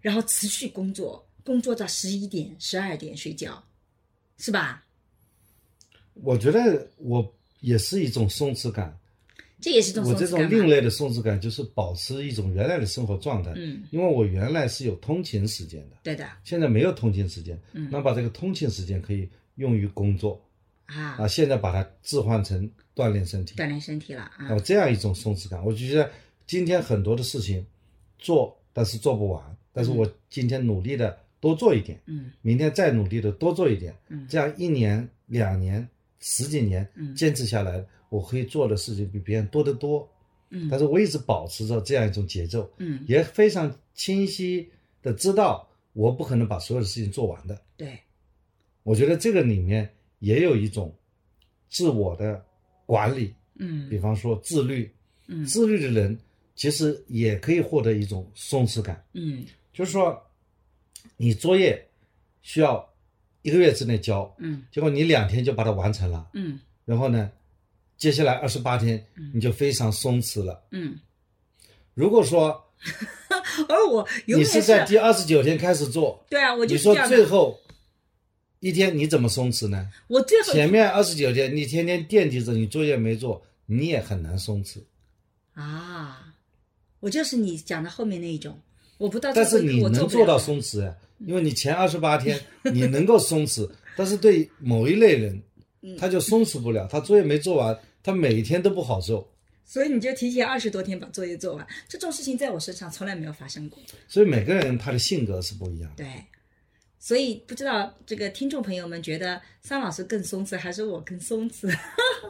然后持续工作，工作到十一点、十二点睡觉，是吧？我觉得我也是一种松弛感。这也是种我这种另类的松弛感，就是保持一种原来的生活状态。嗯，因为我原来是有通勤时间的，对的。现在没有通勤时间。嗯。那把这个通勤时间可以用于工作。啊，啊，现在把它置换成锻炼身体。锻炼身体了啊。啊，这样一种松弛感，我就觉得今天很多的事情做，但是做不完，但是我今天努力的多做一点，嗯。明天再努力的多做一点，嗯。这样一年、两年、十几年嗯。坚持下来，我可以做的事情比别人多得多。嗯但是我一直保持着这样一种节奏，嗯，也非常清晰的知道我不可能把所有的事情做完的。对，我觉得这个里面也有一种自我的管理，嗯比方说自律，嗯自律的人其实也可以获得一种松弛感，嗯就是说，你作业需要一个月之内交，嗯结果你两天就把它完成了，嗯然后呢，接下来二十八天嗯你就非常松弛了。嗯，如果说 [LAUGHS] 而我永你是在第二十九天开始做，对啊，我就你说。最后一天你怎么松弛呢？我最后前面二十九天你天天惦记着你作业没做，你也很难松弛。啊，我就是你讲的后面那一种，我不到最但是你能做到松弛呀，因为你前二十八天 [LAUGHS] 你能够松弛，但是对某一类人，嗯他就松弛不了，他作业没做完，他每一天都不好受。所以你就提前二十多天把作业做完，这种事情在我身上从来没有发生过。所以每个人他的性格是不一样的。对，所以不知道这个听众朋友们觉得桑老师更松弛还是我更松弛？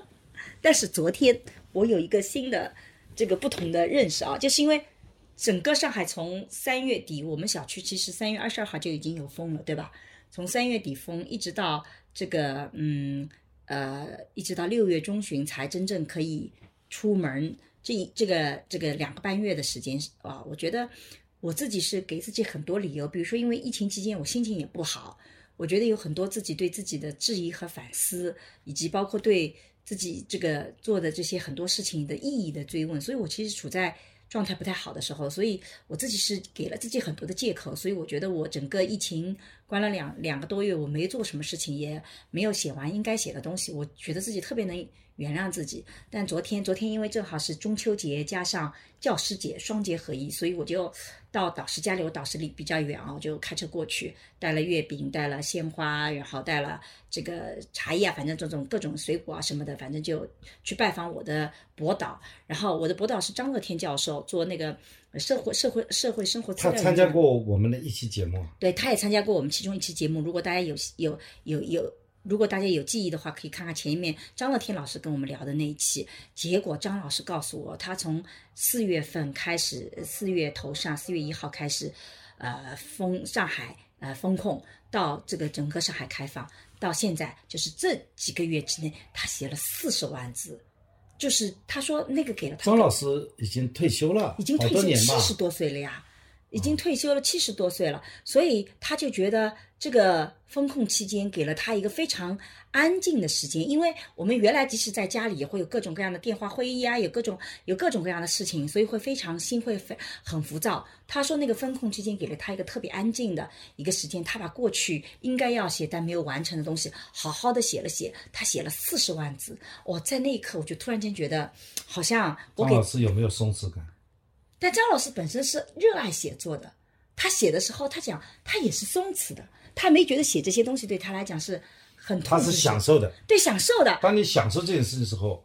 [LAUGHS] 但是昨天我有一个新的这个不同的认识啊，就是因为整个上海从三月底，我们小区其实三月二十二号就已经有封了，对吧？从三月底封一直到这个嗯呃，一直到六月中旬才真正可以出门，这一这个这个两个半月的时间啊，我觉得我自己是给自己很多理由，比如说因为疫情期间我心情也不好，我觉得有很多自己对自己的质疑和反思，以及包括对自己这个做的这些很多事情的意义的追问，所以我其实处在状态不太好的时候，所以我自己是给了自己很多的借口，所以我觉得我整个疫情关了两两个多月，我没做什么事情，也没有写完应该写的东西，我觉得自己特别能原谅自己。但昨天，昨天因为正好是中秋节加上教师节，双节合一，所以我就到导师家里，我导师离比较远啊，我就开车过去，带了月饼，带了鲜花，然后带了这个茶叶啊，反正这种各种水果啊什么的，反正就去拜访我的博导。然后我的博导是张乐天教授，做那个社会社会社会生活资料。他参加过我们的一期节目，对，他也参加过我们其中一期节目。如果大家有有有有，如果大家有记忆的话，可以看看前面张乐天老师跟我们聊的那一期。结果张老师告诉我，他从四月份开始，四月头上，四月一号开始，呃，封上海呃封控，到这个整个上海开放，到现在就是这几个月之内，他写了四十万字。就是他说那个给了他张老师已经退休了，已经退休好多年吧七十多岁了呀，已经退休了七十多岁了，所以他就觉得这个风控期间给了他一个非常安静的时间，因为我们原来即使在家里也会有各种各样的电话会议啊，有各种有各种各样的事情，所以会非常心会非很浮躁。他说那个风控期间给了他一个特别安静的一个时间，他把过去应该要写但没有完成的东西好好的写了写，他写了四十万字，哇，在那一刻我就突然间觉得好像我给老师有没有松弛感？但张老师本身是热爱写作的，他写的时候，他讲他也是松弛的，他没觉得写这些东西对他来讲是很痛苦的他是享受的。对享受的，当你享受这件事的时候，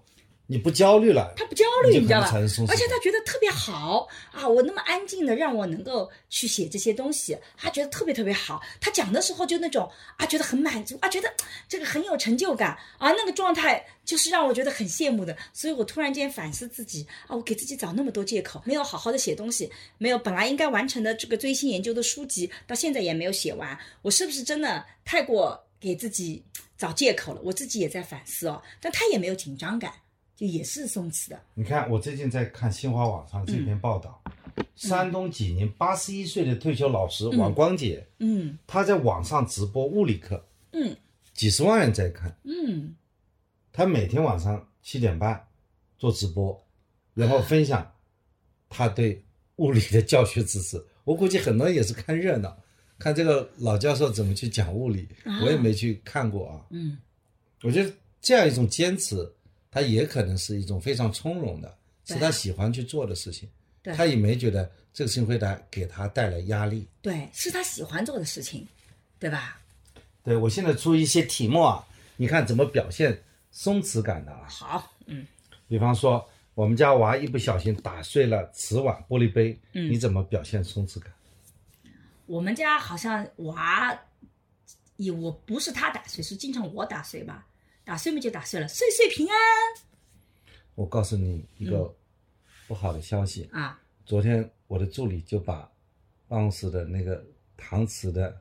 你不焦虑了，他不焦虑，你你知道吧而且他觉得特别好啊！我那么安静的让我能够去写这些东西，他觉得特别特别好。他讲的时候就那种啊，觉得很满足啊，觉得这个很有成就感啊，那个状态就是让我觉得很羡慕的。所以我突然间反思自己啊，我给自己找那么多借口，没有好好的写东西，没有本来应该完成的这个追星研究的书籍，到现在也没有写完，我是不是真的太过给自己找借口了？我自己也在反思哦，但他也没有紧张感。就也是松弛的，你看，我最近在看新华网上这篇报道，嗯山东济宁八十一岁的退休老师王光杰，嗯。他在网上直播物理课，嗯。几十万人在看，嗯。他每天晚上七点半做直播，然后分享他对物理的教学知识。我估计很多人也是看热闹，看这个老教授怎么去讲物理，我也没去看过啊。嗯。我觉得这样一种坚持，他也可能是一种非常从容的，是他喜欢去做的事情。对他也没觉得这个事情会带给他带来压力。对，是他喜欢做的事情，对吧？对我现在出一些题目啊，你看怎么表现松弛感的啊？好，嗯比方说，我们家娃一不小心打碎了瓷碗、玻璃杯，嗯你怎么表现松弛感？我们家好像娃，也我不是他打碎，是经常我打碎吧，打碎嘛就打碎了，岁岁平安我告诉你一嗯个不好的消息，啊！昨天我的助理就把办公室的那个搪瓷的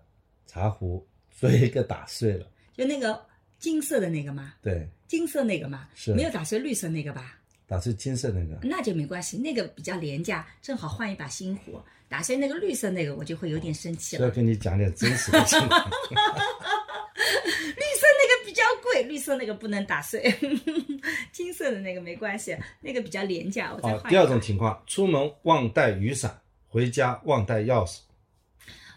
茶壶做一个打碎了。就那个金色的那个吗，对，金色那个吗，是没有打碎绿色那个吧？打碎金色那个。那就没关系，那个比较廉价，正好换一把新壶。打碎那个绿色那个，我就会有点生气了。要跟你讲点真实的情况。绿 [LAUGHS] 较贵，绿色那个不能打碎，[LAUGHS] 金色的那个没关系，那个比较廉价。第二种情况，出门忘带雨伞，回家忘带钥匙。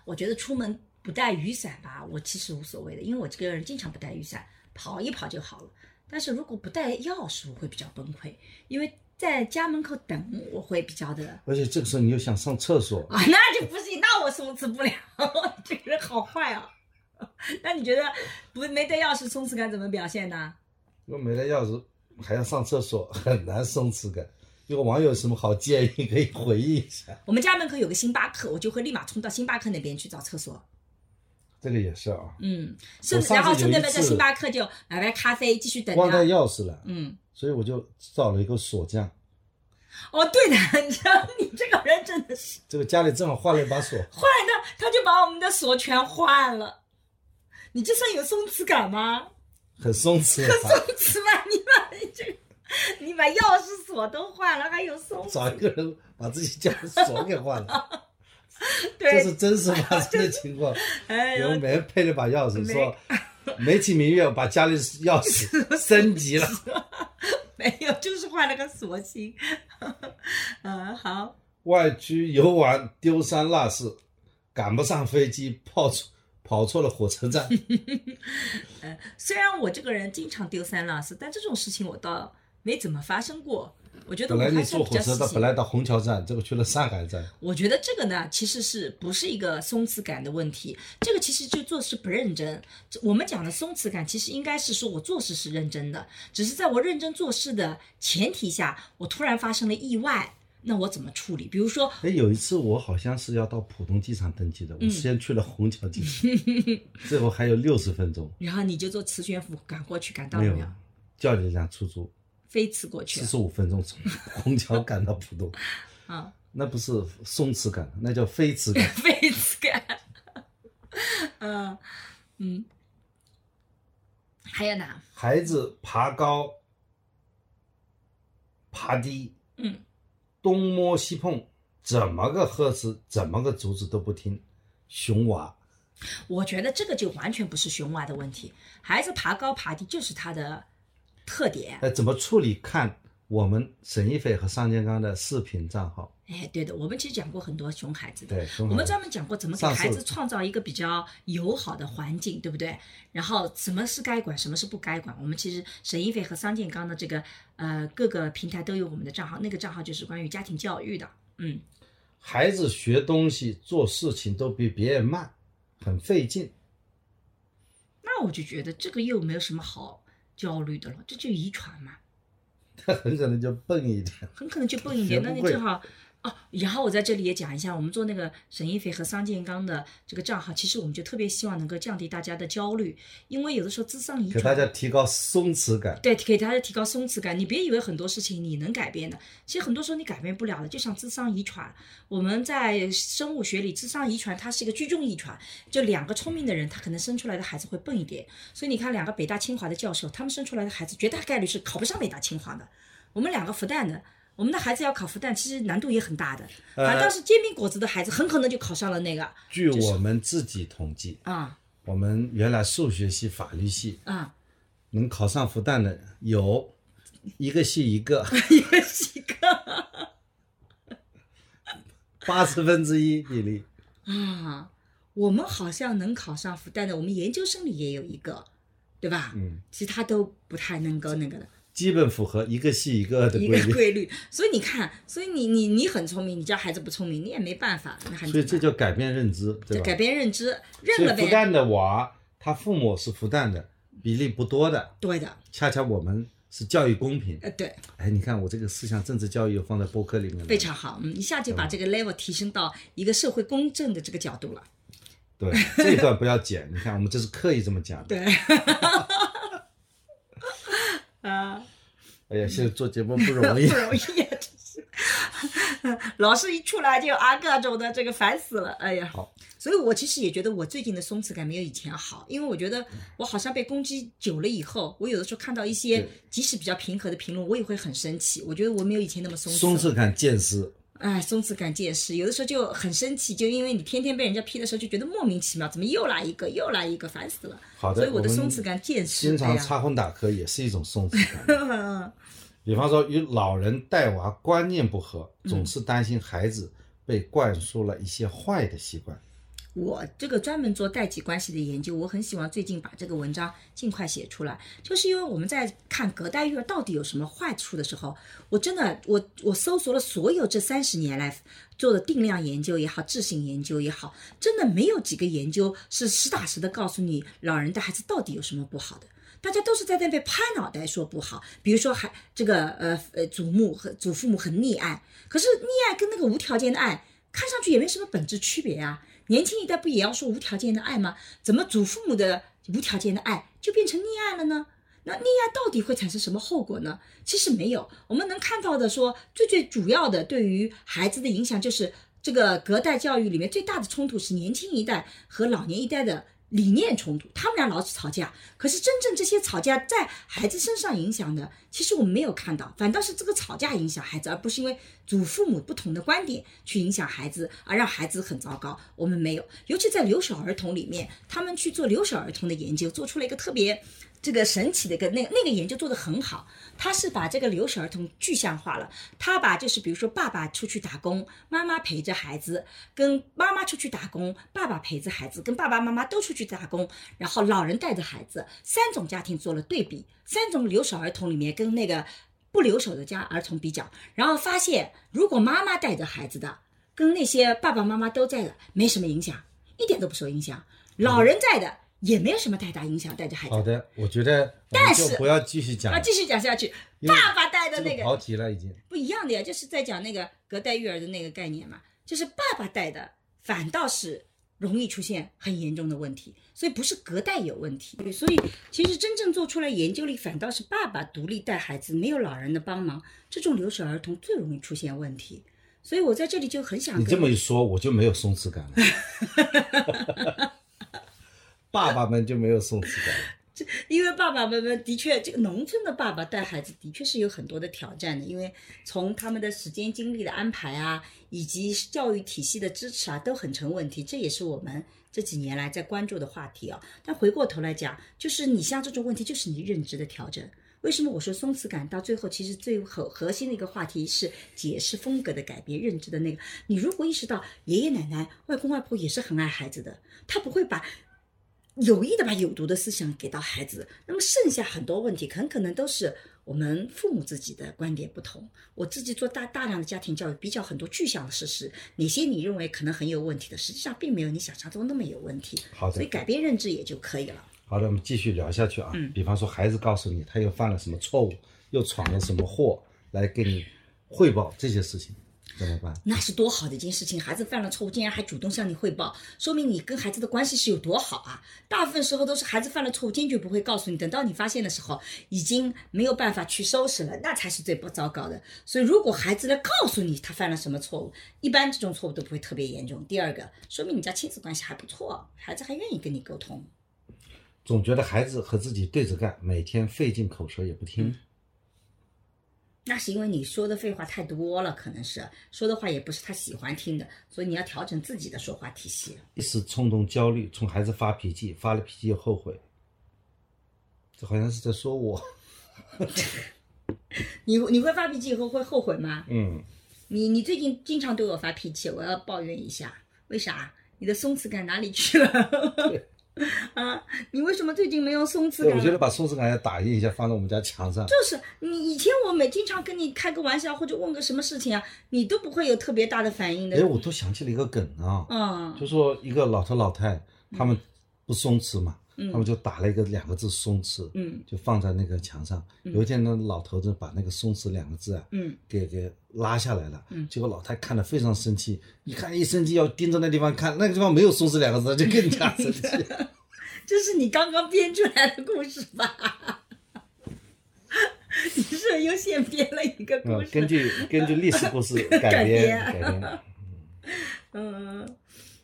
我觉得出门不带雨伞吧，我其实无所谓的，因为我这个人经常不带雨伞，跑一跑就好了。但是如果不带钥匙，我会比较崩溃，因为在家门口等我会比较的而且这个时候你又想上厕所，啊，那就不行，那我松弛不了，[LAUGHS] 这个人好坏啊。[LAUGHS] 那你觉得不没带钥匙松弛感怎么表现呢？如果没带钥匙还要上厕所，很难松弛感。有网友有什么好建议可以回忆一下？我们家门口有个星巴克，我就会立马冲到星巴克那边去找厕所。这个也是啊，嗯，甚至我上次然后顺便在星巴克就买杯咖啡，继续等忘带。钥匙了，嗯，所以我就找了一个锁匠。哦，对的，[LAUGHS] 你知道你这个人真的是这个家里正好换了一把锁，换的，他就把我们的锁全换了。你这算有松弛感吗？很松弛很。松弛吧，[LAUGHS] 你把你这个，你把钥匙锁都换了，还有松弛？找一个人把自己家的锁给换了，[LAUGHS] 这，是真实发生的情况。[LAUGHS] 哎呦有人，配了把钥匙，说美其名曰把家里钥匙升级了。没有，就是换了个锁芯。嗯，好，外出游玩丢三落四，赶不上飞机，泡出跑错了火车站。[LAUGHS] 虽然我这个人经常丢三落四，但这种事情我倒没怎么发生过。我觉得本来你我还算坐火车到本来到虹桥站，这个去了上海站。我觉得这个呢，其实是不是一个松弛感的问题？这个其实就做事不认真。我们讲的松弛感，其实应该是说我做事是认真的，只是在我认真做事的前提下，我突然发生了意外，那我怎么处理？比如说，哎，有一次我好像是要到浦东机场登机的，我先去了虹桥机场，[LAUGHS] 最后还有六十分钟，然后你就坐磁悬浮赶过去，赶到没有了没有？叫了一辆出租，飞驰过去四，十五分钟从虹桥赶到浦东，[LAUGHS] 啊，那不是松弛感，那叫飞驰感。[LAUGHS] 飞驰感。嗯嗯，还有呢？孩子爬高、爬低，嗯，东摸西碰，怎么个呵斥，怎么个阻止都不听，熊娃。我觉得这个就完全不是熊娃的问题，孩子爬高爬低就是他的特点。哎，怎么处理？看我们沈一菲和尚建刚的视频账号，哎，对的，我们其实讲过很多熊孩子的，对，我们专门讲过怎么给孩子创造一个比较友好的环境，对不对？然后什么是该管，什么是不该管，我们其实沈一飞和桑建刚的这个呃各个平台都有我们的账号，那个账号就是关于家庭教育的，嗯，孩子学东西、做事情都比别人慢，很费劲。那我就觉得这个又没有什么好焦虑的了，这就遗传嘛。他 [LAUGHS] 很可能就笨一点。很可能就笨一点，那你正好 [LAUGHS] 哦。然后我在这里也讲一下，我们做那个沈一菲和桑建刚的这个账号，其实我们就特别希望能够降低大家的焦虑，因为有的时候智商遗给大家。提高松弛感。对，给大家提高松弛感。你别以为很多事情你能改变的，其实很多时候你改变不了的。就像智商遗传，我们在生物学里，智商遗传它是一个居中遗传，就两个聪明的人，他可能生出来的孩子会笨一点。所以你看，两个北大清华的教授，他们生出来的孩子绝大概率是考不上北大清华的。我们两个复旦的，我们的孩子要考复旦，其实难度也很大的。呃反倒是煎饼果子的孩子，很可能就考上了那个据我们自己统计，啊我们原来数学系、法律系啊，能考上复旦的有一个系一个，[LAUGHS] 一个系一个 [LAUGHS] 八十分之一比例。啊。我们好像能考上复旦的，我们研究生里也有一个，对吧？嗯，其他都不太能够那个的。基本符合一个系一个的一规律，个规律。所以你看，所以你你你很聪明，你家孩子不聪明，你也没办法，那还所以这叫改变认知，对吧？改变认知，认了呗。以复旦的娃，他父母是复旦的，比例不多的。对的，恰恰我们是教育公平。呃，对，哎，你看我这个思想政治教育又放在播客里面了，非常好，嗯，一下就把这个 level 提升到一个社会公正的这个角度了。对这一段不要剪。你看我们这是刻意这么讲的。对，[LAUGHS] 啊，哎呀，现在做节目不容易 [LAUGHS] 不。容易啊，真是。[LAUGHS] 老是一出来就啊各种的，这个烦死了，哎呀。好，所以我其实也觉得我最近的松弛感没有以前好，因为我觉得我好像被攻击久了以后，我有的时候看到一些即使比较平和的评论，我也会很生气。我觉得我没有以前那么松弛。松弛感渐失。哎，松弛感渐失，有的时候就很生气，就因为你天天被人家批的时候，就觉得莫名其妙，怎么又来一个，又来一个，烦死了。好的，所以我的松弛感渐失。经常插荤打科也是一种松弛感。[LAUGHS] 嗯比方说，与老人带娃观念不合，嗯总是担心孩子被灌输了一些坏的习惯。我这个专门做代际关系的研究，我很希望最近把这个文章尽快写出来，就是因为我们在看隔代育儿到底有什么坏处的时候，我真的我我搜索了所有这三十年来做的定量研究也好，质性研究也好，真的没有几个研究是实打实的告诉你老人带孩子到底有什么不好的。大家都是在那边拍脑袋说不好，比如说还这个呃呃祖母和祖父母很溺爱，可是溺爱跟那个无条件的爱看上去也没什么本质区别啊。年轻一代不也要说无条件的爱吗？怎么祖父母的无条件的爱就变成溺爱了呢？那溺爱到底会产生什么后果呢？其实没有，我们能看到的说，最最主要的对于孩子的影响就是这个隔代教育里面最大的冲突是年轻一代和老年一代的理念冲突，他们俩老是吵架。可是真正这些吵架在孩子身上影响的，其实我们没有看到，反倒是这个吵架影响孩子，而不是因为祖父母不同的观点去影响孩子，而让孩子很糟糕。我们没有，尤其在留守儿童里面，他们去做留守儿童的研究，做出了一个特别。这个神奇的一个那那个研究做得很好，他是把这个留守儿童具象化了。他把就是比如说爸爸出去打工，妈妈陪着孩子，跟妈妈出去打工，爸爸陪着孩子，跟爸爸妈妈都出去打工，然后老人带着孩子，三种家庭做了对比，三种留守儿童里面跟那个不留守的家儿童比较，然后发现如果妈妈带着孩子的，跟那些爸爸妈妈都在的没什么影响，一点都不受影响。老人在的也没有什么太大影响，带着孩子。好的，我觉得我但是不要继续讲啊，了，继续讲下去，爸爸带的那个跑题了已经。不一样的呀，就是在讲那个隔代育儿的那个概念嘛，就是爸爸带的反倒是容易出现很严重的问题，所以不是隔代有问题。所以其实真正做出来研究里，反倒是爸爸独立带孩子，没有老人的帮忙，这种留守儿童最容易出现问题。所以我在这里就很想你这么一说，我就没有松弛感了。[LAUGHS] 爸爸们就没有松弛感了。因为爸爸们们的确，这个农村的爸爸带孩子的确是有很多的挑战的，因为从他们的时间精力的安排啊，以及教育体系的支持啊，都很成问题。这也是我们这几年来在关注的话题啊。但回过头来讲，就是你像这种问题，就是你认知的调整。为什么我说松弛感到最后其实最核核心的一个话题是解释风格的改变、认知的那个？你如果意识到爷爷奶奶、外公外婆也是很爱孩子的，他不会把有意的把有毒的思想给到孩子，那么剩下很多问题很可能都是我们父母自己的观点不同。我自己做大大量的家庭教育，比较很多具象的事实，哪些你认为可能很有问题的，实际上并没有你想象中那么有问题。好的所以改变认知也就可以了。好的，我们继续聊下去啊。嗯比方说，孩子告诉你他又犯了什么错误，又闯了什么祸，来给你汇报这些事情，怎么办？那是多好的一件事情！孩子犯了错误，竟然还主动向你汇报，说明你跟孩子的关系是有多好啊！大部分时候都是孩子犯了错误，坚决不会告诉你，等到你发现的时候，已经没有办法去收拾了，那才是最不糟糕的。所以，如果孩子来告诉你他犯了什么错误，一般这种错误都不会特别严重。第二个，说明你家亲子关系还不错，孩子还愿意跟你沟通。总觉得孩子和自己对着干，每天费尽口舌也不听。那是因为你说的废话太多了，可能是说的话也不是他喜欢听的，所以你要调整自己的说话体系。一时冲动、焦虑，冲孩子发脾气，发了脾气又后悔。这好像是在说我。[LAUGHS] 你你会发脾气以后会后悔吗？嗯，你你最近经常对我发脾气，我要抱怨一下，为啥？你的松弛感哪里去了？[LAUGHS] [LAUGHS] 啊，你为什么最近没有松弛，感？我觉得把松弛感要打印一下，放在我们家墙上。就是你以前我每经常跟你开个玩笑或者问个什么事情啊，你都不会有特别大的反应的。哎，我都想起了一个梗啊，嗯就说一个老头老太，他们不松弛嘛，嗯他们就打了一个两个字“松弛”，嗯就放在那个墙上。有一天呢，老头子把那个“松弛”两个字啊，嗯给给拉下来了。嗯结果老太看了非常生气，一看一生气要盯着那地方看，那个地方没有“松弛”两个字，就更加生气。[LAUGHS] 这是你刚刚编出来的故事吧？[LAUGHS] 你是又现编了一个故嗯，根据根据历史故事改 [LAUGHS] 改编编改编。嗯，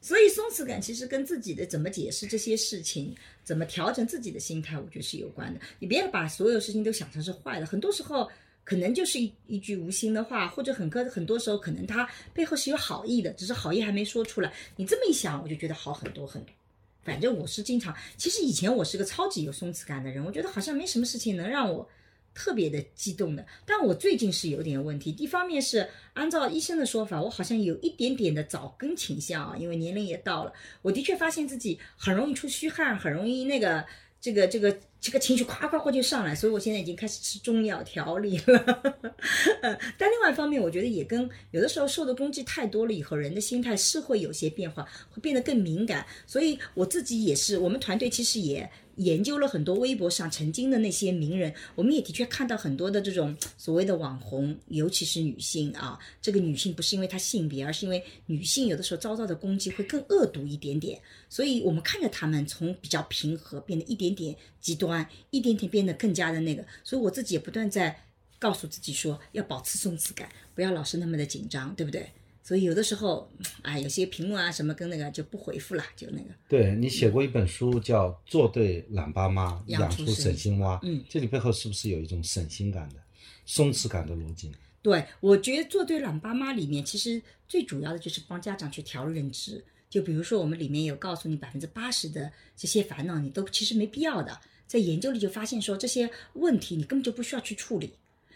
所以松弛感其实跟自己的怎么解释这些事情，怎么调整自己的心态，我觉得是有关的。你别把所有事情都想成是坏的，很多时候可能就是一一句无心的话，或者很多很多时候可能他背后是有好意的，只是好意还没说出来。你这么一想，我就觉得好很多很多。反正我是经常，其实以前我是个超级有松弛感的人，我觉得好像没什么事情能让我特别的激动的。但我最近是有点问题，一方面是按照医生的说法，我好像有一点点的早更倾向啊，因为年龄也到了，我的确发现自己很容易出虚汗，很容易那个这个这个这个情绪夸夸夸就上来，所以我现在已经开始吃中药调理了。但另外一方面，我觉得也跟有的时候受的攻击太多了以后，人的心态是会有些变化，会变得更敏感。所以我自己也是，我们团队其实也研究了很多微博上曾经的那些名人，我们也的确看到很多的这种 [TSK] 所谓的网红，尤其是女性啊，这个女性不是因为她性别，而是因为女性有的时候遭到的攻击会更恶毒一点点。所以我们看着他们从比较平和变得一点点极端，一点点变得更加的那个。所以我自己也不断在告诉自己说，要保持松弛感，不要老是那么的紧张，对不对？所以有的时候，啊，有些评论啊什么跟那个就不回复了，就那个。对你写过一本书叫《做对懒爸妈，养养出出省省心蛙》，嗯，这里背后是不是有一种省心感的、松弛感的逻辑呢？对，我觉得做对懒爸妈里面，其实最主要的就是帮家长去调认知。就比如说，我们里面有告诉你百分之八十的这些烦恼，你都其实没必要的。在研究里就发现说，这些问题你根本就不需要去处理，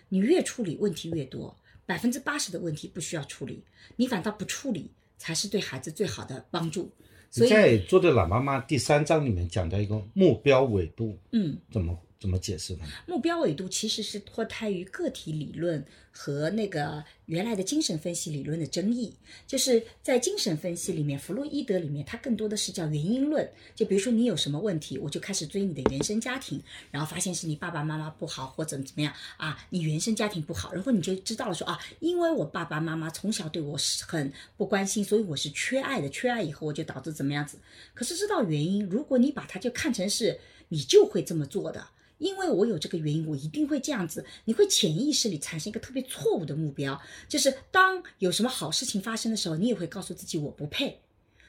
你越处理问题越多，百分之八十的问题不需要处理，你反倒不处理才是对孩子最好的帮助。所以，在《做的懒妈妈》第三章里面讲到一个目标维度，嗯，怎么怎么解释呢？目标维度其实是脱胎于个体理论和那个原来的精神分析理论的争议。就是在精神分析里面，弗洛伊德里面，它更多的是叫原因论。就比如说你有什么问题，我就开始追你的原生家庭，然后发现是你爸爸妈妈不好或者怎么样啊，你原生家庭不好，然后你就知道了说啊，因为我爸爸妈妈从小对我是很不关心，所以我是缺爱的，缺爱以后我就导致怎么样子。可是知道原因，如果你把它就看成是你就会这么做的。因为我有这个原因，我一定会这样子。你会潜意识里产生一个特别错误的目标，就是当有什么好事情发生的时候，你也会告诉自己我不配，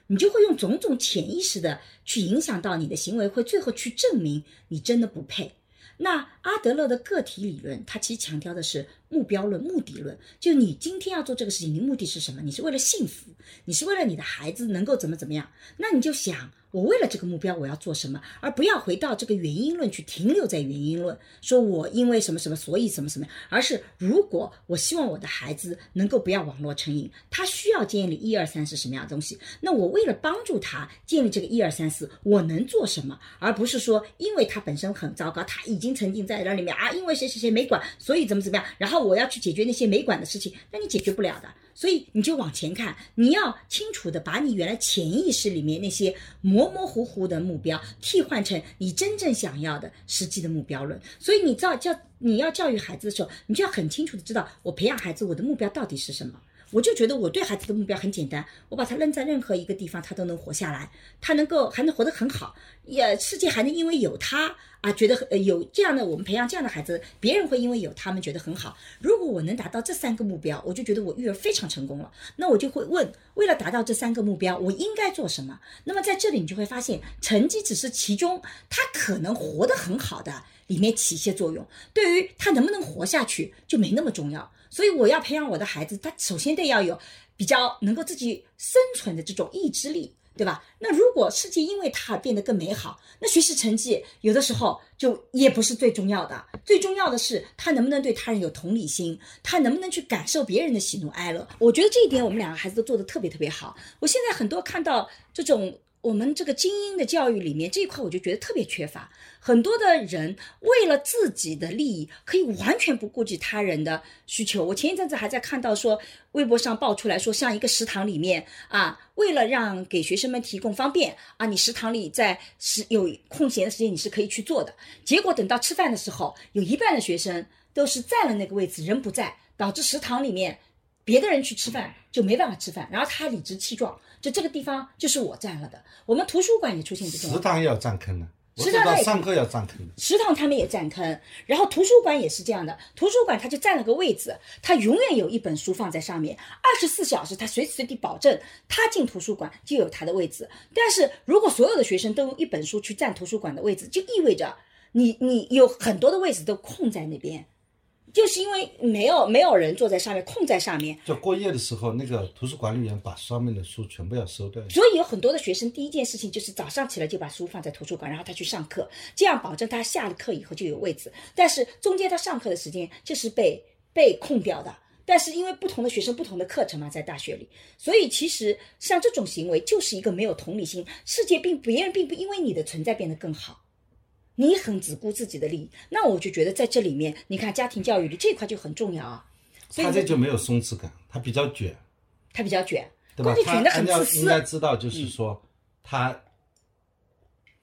你就会用种种潜意识的去影响到你的行为，会最后去证明你真的不配。那阿德勒的个体理论，它其实强调的是目标论、目的论。就你今天要做这个事情，你目的是什么？你是为了幸福，你是为了你的孩子能够怎么怎么样？那你就想。我为了这个目标，我要做什么，而不要回到这个原因论去停留在原因论，说我因为什么什么，所以什么什么，而是如果我希望我的孩子能够不要网络成瘾，他需要建立一二三是什么样的东西，那我为了帮助他建立这个一二三四，我能做什么，而不是说因为他本身很糟糕，他已经沉浸在那里面啊，因为谁谁谁没管，所以怎么怎么样，然后我要去解决那些没管的事情，那你解决不了的。所以你就往前看，你要清楚的把你原来潜意识里面那些模模糊糊的目标替换成你真正想要的实际的目标论。所以你教教你要教育孩子的时候，你就要很清楚的知道，我培养孩子我的目标到底是什么。我就觉得我对孩子的目标很简单，我把他扔在任何一个地方，他都能活下来，他能够还能活得很好，也世界还能因为有他啊，觉得呃有这样的我们培养这样的孩子，别人会因为有他们觉得很好。如果我能达到这三个目标，我就觉得我育儿非常成功了。那我就会问，为了达到这三个目标，我应该做什么？那么在这里你就会发现，成绩只是其中他可能活得很好的里面起一些作用，对于他能不能活下去就没那么重要。所以我要培养我的孩子，他首先得要有比较能够自己生存的这种意志力，对吧？那如果世界因为他变得更美好，那学习成绩有的时候就也不是最重要的，最重要的是他能不能对他人有同理心，他能不能去感受别人的喜怒哀乐。我觉得这一点我们两个孩子都做得特别特别好。我现在很多看到这种。我们这个精英的教育里面这一块，我就觉得特别缺乏。很多的人为了自己的利益，可以完全不顾及他人的需求。我前一阵子还在看到说，微博上爆出来说，像一个食堂里面啊，为了让给学生们提供方便啊，你食堂里在时有空闲的时间，你是可以去做的。结果等到吃饭的时候，有一半的学生都是占了那个位置，人不在，导致食堂里面。别的人去吃饭就没办法吃饭，然后他理直气壮，就这个地方就是我占了的。我们图书馆也出现这种，食堂也要占坑的，食堂上课要占坑的，食堂他们也占坑，然后图书馆也是这样的，图书馆他就占了个位置，他永远有一本书放在上面，二十四小时他随时随地保证他进图书馆就有他的位置。但是如果所有的学生都用一本书去占图书馆的位置，就意味着你你有很多的位置都空在那边。就是因为没有没有人坐在上面，空在上面。就过夜的时候，那个图书管理员把上面的书全部要收掉。所以有很多的学生，第一件事情就是早上起来就把书放在图书馆，然后他去上课，这样保证他下了课以后就有位置。但是中间他上课的时间就是被被空掉的。但是因为不同的学生不同的课程嘛，在大学里，所以其实像这种行为就是一个没有同理心。世界并别人并不因为你的存在变得更好。你很只顾自己的利益，那我就觉得在这里面，你看家庭教育里这块就很重要啊。他这就没有松弛感，他比较卷，他比较卷，对吧？他应该知道，就是说他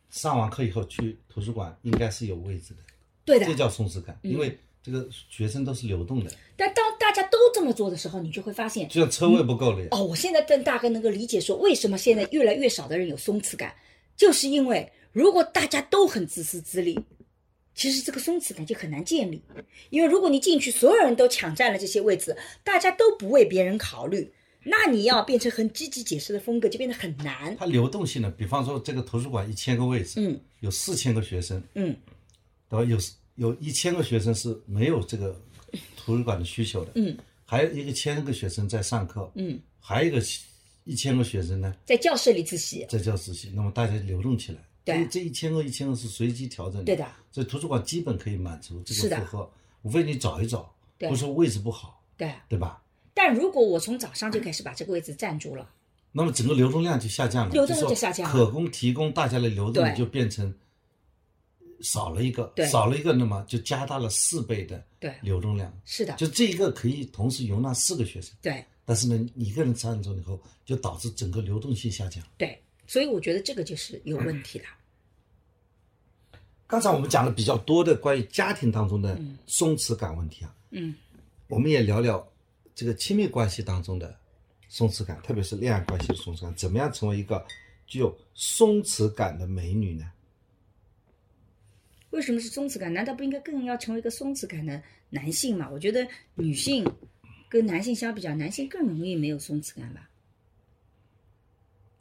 上完课以后去图书馆应该是有位置的，对的，这叫松弛感，因为这个学生都是流动的。但当大家都这么做的时候，你就会发现，就像车位不够了。哦，我现在更大概能够理解说，为什么现在越来越少的人有松弛感，就是因为。如果大家都很自私自利，其实这个松弛感就很难建立。因为如果你进去，所有人都抢占了这些位置，大家都不为别人考虑，那你要变成很积极解释的风格，就变得很难。它流动性的，比方说这个图书馆一千个位置，嗯，有四千个学生，嗯，对吧？有有一千个学生是没有这个图书馆的需求的，嗯，还有一个千个学生在上课，嗯，还有一个一千个学生呢，在教室里自习，在教室习，那么大家流动起来。对。这这一千个一千个是随机调整的，对的，所以图书馆基本可以满足这个负荷，无非你找一找，对。不是位置不好，对。对吧？但如果我从早上就开始把这个位置占住了，那么整个流动量就下降了，流动量说就下降了。可供提供大家的流动对就变成少了一个对，少了一个，那么就加大了四倍的对。流动量。是的，就这一个可以同时容纳四个学生，对。但是呢，你一个人占住以后，就导致整个流动性下降。对，所以我觉得这个就是有问题的。刚才我们讲了比较多的关于家庭当中的松弛感问题啊，嗯，我们也聊聊这个亲密关系当中的松弛感，特别是恋爱关系的松弛感，怎么样成为一个具有松弛感的美女呢？为什么是松弛感？难道不应该更要成为一个松弛感的男性吗？我觉得女性跟男性相比较，男性更容易没有松弛感吧。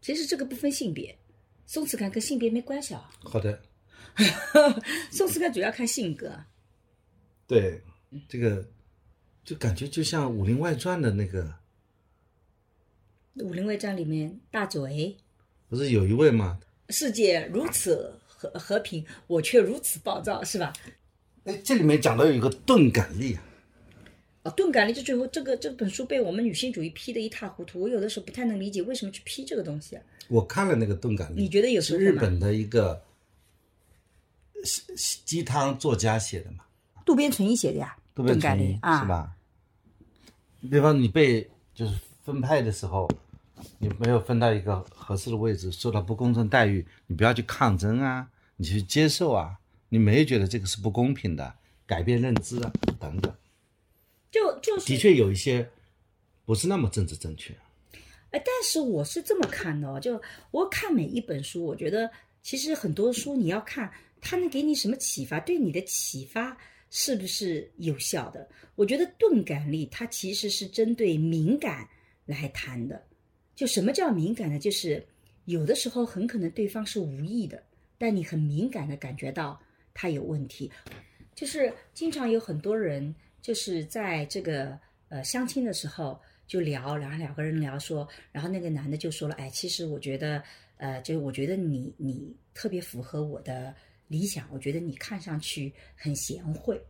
其实这个不分性别，松弛感跟性别没关系啊。好的，[LAUGHS] 松弛感主要看性格。对，这个就感觉就像《武林外传》的那个，《武林外传》里面大嘴，不是有一位吗？世界如此和和平，我却如此暴躁，是吧？哎，这里面讲到有一个钝感力啊，啊，钝感力就最后这个这本书被我们女性主义批得一塌糊涂，我有的时候不太能理解为什么去批这个东西啊。我看了那个钝感力，你觉得有是收获吗日本的一个鸡鸡汤作家写的嘛？渡边淳一写的呀，渡边钝感淳一力啊，是？吧？比方你被就是分派的时候，你没有分到一个合适的位置，受到不公正待遇，你不要去抗争啊，你去接受啊，你没有觉得这个是不公平的，改变认知啊等等。就就是的确有一些不是那么政治正确。哎，但是我是这么看的哦，就我看每一本书，我觉得其实很多书你要看它能给你什么启发，对你的启发是不是有效的？我觉得钝感力它其实是针对敏感来谈的。就什么叫敏感呢？就是有的时候很可能对方是无意的，但你很敏感的感觉到他有问题。就是经常有很多人就是在这个呃相亲的时候就聊，然后两个人聊说，然后那个男的就说了，哎，其实我觉得呃，就我觉得你你特别符合我的理想，我觉得你看上去很贤惠。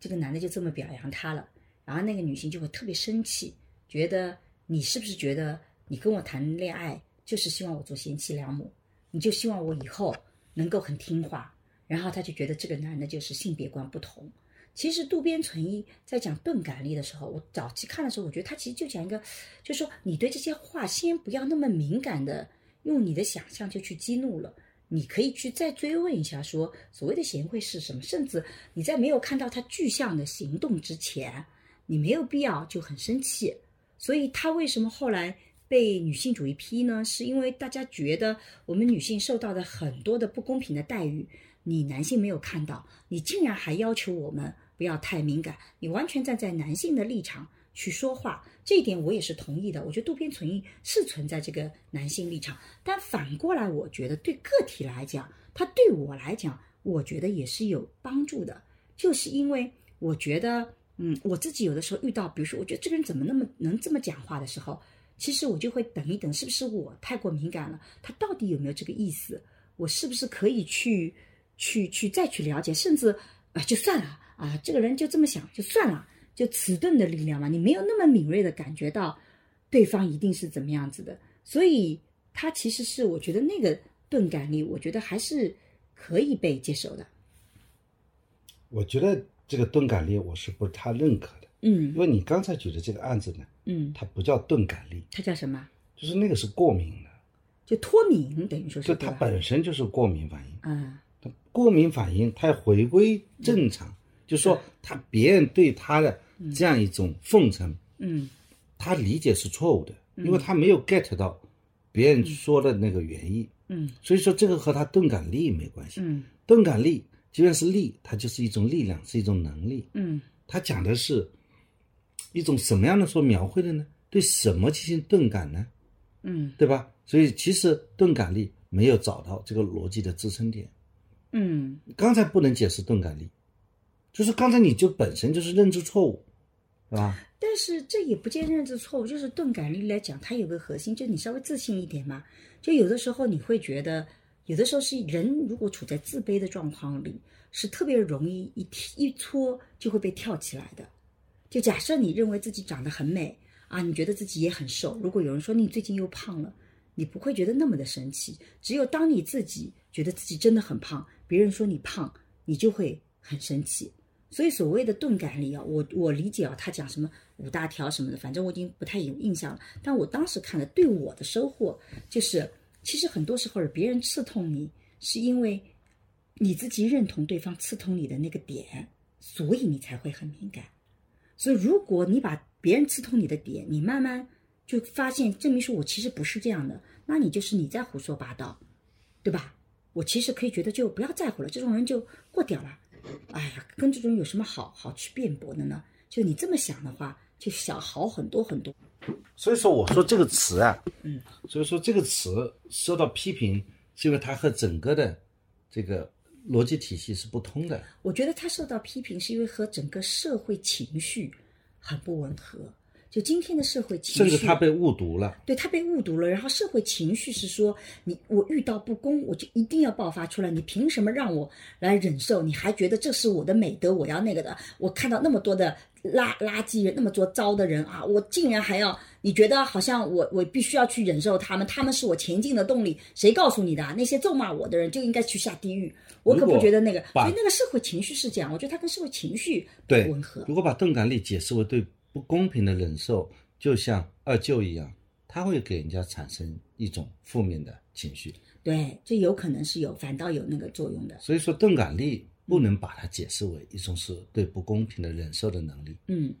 这个男的就这么表扬她了，然后那个女性就会特别生气，觉得你是不是觉得你跟我谈恋爱就是希望我做贤妻良母，你就希望我以后能够很听话，然后她就觉得这个男的就是性别观不同。其实渡边淳一在讲钝感力的时候，我早期看的时候，我觉得他其实就讲一个，就是说你对这些话先不要那么敏感的用你的想象就去激怒了。你可以去再追问一下说，所谓的贤惠是什么？甚至你在没有看到他具象的行动之前，你没有必要就很生气。所以他为什么后来被女性主义批呢？是因为大家觉得我们女性受到的很多的不公平的待遇，你男性没有看到，你竟然还要求我们不要太敏感，你完全站在男性的立场去说话，这一点我也是同意的。我觉得渡边淳一是存在这个男性立场，但反过来，我觉得对个体来讲，他对我来讲，我觉得也是有帮助的，就是因为我觉得，嗯，我自己有的时候遇到，比如说，我觉得这个人怎么那么能这么讲话的时候，其实我就会等一等，是不是我太过敏感了？他到底有没有这个意思？我是不是可以去去去再去了解，甚至啊、就算了啊，这个人就这么想，就算了。就迟钝的力量嘛，你没有那么敏锐的感觉到对方一定是怎么样子的，所以他其实是我觉得那个钝感力，我觉得还是可以被接受的。我觉得这个钝感力我是不太认可的，嗯因为你刚才举的这个案子呢，嗯，它不叫钝感力，它叫什么？就是那个是过敏的，就脱敏，等于说就是它对吧？本身就是过敏反应。啊，过敏反应，它要回归正常，就是说他别人对他的这样一种奉承，嗯他理解是错误的，因为他没有 get 到别人说的那个原意，嗯所以说这个和他钝感力没关系。嗯钝感力即便是力，它就是一种力量，是一种能力。嗯他讲的是一种什么样的所描绘的呢？对什么进行钝感呢？嗯对吧？所以其实钝感力没有找到这个逻辑的支撑点。嗯刚才不能解释钝感力，就是刚才你就本身就是认知错误，是吧？但是这也不见认知错误，就是钝感力来讲，它有个核心，就你稍微自信一点嘛。就有的时候你会觉得有的时候是人如果处在自卑的状况里，是特别容易一一搓就会被跳起来的。就假设你认为自己长得很美啊，你觉得自己也很瘦，如果有人说你最近又胖了，你不会觉得那么的生气。只有当你自己觉得自己真的很胖，别人说你胖，你就会很生气。所以所谓的钝感力啊，我我理解啊，他讲什么五大条什么的，反正我已经不太有印象了。但我当时看的，对我的收获就是，其实很多时候别人刺痛你，是因为你自己认同对方刺痛你的那个点，所以你才会很敏感。所以如果你把别人刺痛你的点，你慢慢就发现证明说我其实不是这样的，那你就是你在胡说八道，对吧？我其实可以觉得就不要在乎了，这种人就过掉了。哎呀，跟这种人有什么好好去辩驳的呢？就你这么想的话，就想好很多很多。所以说，我说这个词啊，嗯，所以说这个词受到批评，是因为它和整个的这个逻辑体系是不通的。我觉得它受到批评是因为和整个社会情绪很不吻合。就今天的社会情绪，甚至他被误读了。对他被误读了，然后社会情绪是说你我遇到不公，我就一定要爆发出来。你凭什么让我来忍受？你还觉得这是我的美德？我要那个的。我看到那么多的垃垃圾人，那么多糟的人啊，我竟然还要？你觉得好像我我必须要去忍受他们？他们是我前进的动力？谁告诉你的啊？那些咒骂我的人就应该去下地狱？我可不觉得那个。所以那个社会情绪是这样，我觉得它跟社会情绪不对吻合。如果把钝感力解释为对不公平的忍受，就像二舅一样，他会给人家产生一种负面的情绪。对，这有可能是有反倒有那个作用的。所以说，钝感力不能把它解释为一种是对不公平的忍受的能力。嗯，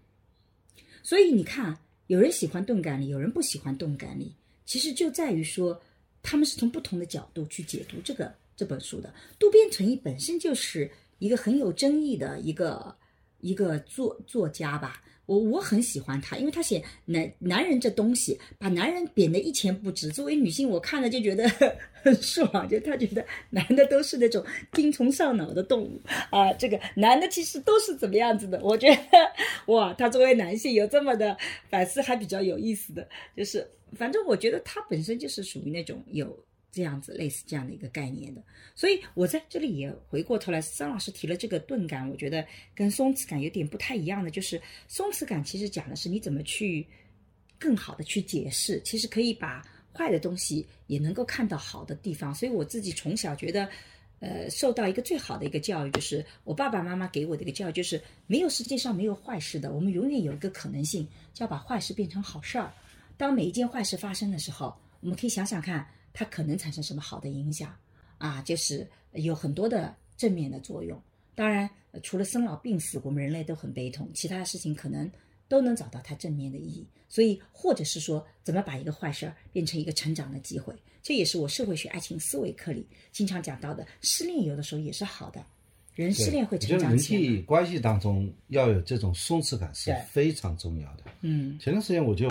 所以你看，有人喜欢钝感力，有人不喜欢钝感力，其实就在于说，他们是从不同的角度去解读这个这本书的。渡边淳一本身就是一个很有争议的一个一个作作家吧。我我很喜欢他，因为他写男男人这东西，把男人贬得一钱不值。作为女性，我看了就觉得 [LAUGHS] 很爽，就他觉得男的都是那种精虫上脑的动物啊，这个男的其实都是怎么样子的？我觉得哇，他作为男性有这么的反思，还比较有意思的。就是反正我觉得他本身就是属于那种有。这样子类似这样的一个概念的，所以我在这里也回过头来，张老师提了这个钝感，我觉得跟松弛感有点不太一样的，就是松弛感其实讲的是你怎么去更好的去解释，其实可以把坏的东西也能够看到好的地方。所以我自己从小觉得，呃，受到一个最好的一个教育，就是我爸爸妈妈给我的一个教育，就是没有世界上没有坏事的，我们永远有一个可能性，就要把坏事变成好事儿。当每一件坏事发生的时候，我们可以想想看。它可能产生什么好的影响啊？就是有很多的正面的作用。当然，除了生老病死，我们人类都很悲痛，其他的事情可能都能找到它正面的意义。所以，或者是说，怎么把一个坏事儿变成一个成长的机会？这也是我社会学爱情思维课里经常讲到的。失恋有的时候也是好的，人失恋会成长人起来。际关系当中要有这种松弛感是非常重要的。嗯前段时间我就。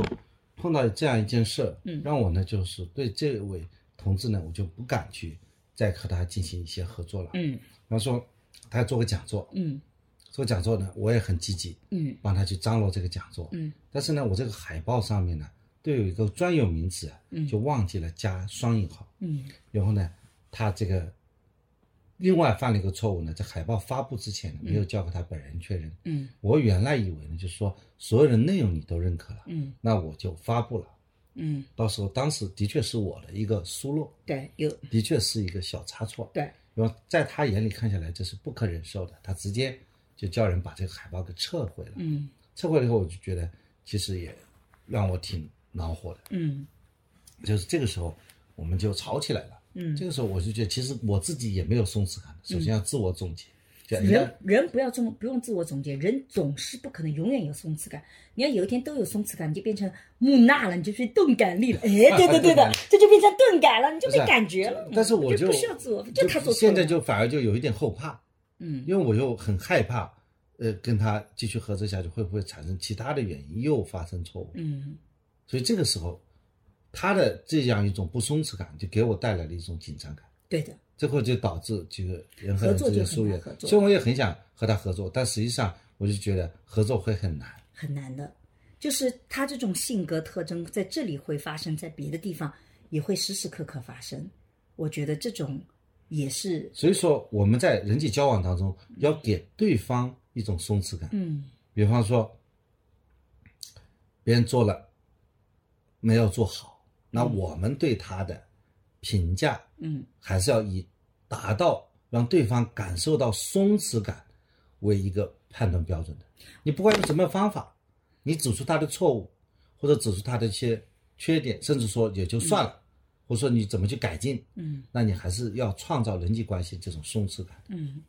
碰到这样一件事，嗯，让我呢就是对这位同志呢，我就不敢去再和他进行一些合作了，嗯。比方说，他要做个讲座，嗯，做讲座呢，我也很积极，嗯，帮他去张罗这个讲座，嗯。但是呢，我这个海报上面呢，都有一个专有名词，嗯，就忘记了加双引号，嗯。然后呢，他这个另外犯了一个错误呢，在海报发布之前呢，没有交给他本人确认，嗯。我原来以为呢，就是说所有的内容你都认可了，嗯，那我就发布了。嗯，到时候当时的确是我的一个疏漏，对，有的确是一个小差错，对，因为在他眼里看下来这是不可忍受的，他直接就叫人把这个海报给撤回了。嗯，撤回了以后，我就觉得其实也让我挺恼火的。嗯，就是这个时候我们就吵起来了。嗯，这个时候我就觉得其实我自己也没有松弛感，首先要自我总结。人人不要这么不用自我总结，人总是不可能永远有松弛感。你要有一天都有松弛感，你就变成木讷了，你就是钝感力了。哎，对的对的，这就变成钝感了，你就没感觉了。但是我就不需要自我，就他做现在就反而就有一点后怕，嗯，因为我又很害怕，呃，跟他继续合作下去会不会产生其他的原因又发生错误？嗯，所以这个时候，他的这样一种不松弛感就给我带来了一种紧张感。对的。最后就导致这个人和人之间疏远，所以我也很想和他合作，但实际上我就觉得合作会很难，很难的。就是他这种性格特征在这里会发生，在别的地方也会时时刻刻发生。我觉得这种也是，所以说我们在人际交往当中要给对方一种松弛感。嗯比方说，别人做了没有做好，那我们对他的评价嗯还是要以达到让对方感受到松弛感为一个判断标准的。你不管用什么方法，你指出他的错误，或者指出他的一些缺点，甚至说也就算了，或者说你怎么去改进，嗯那你还是要创造人际关系这种松弛感。嗯。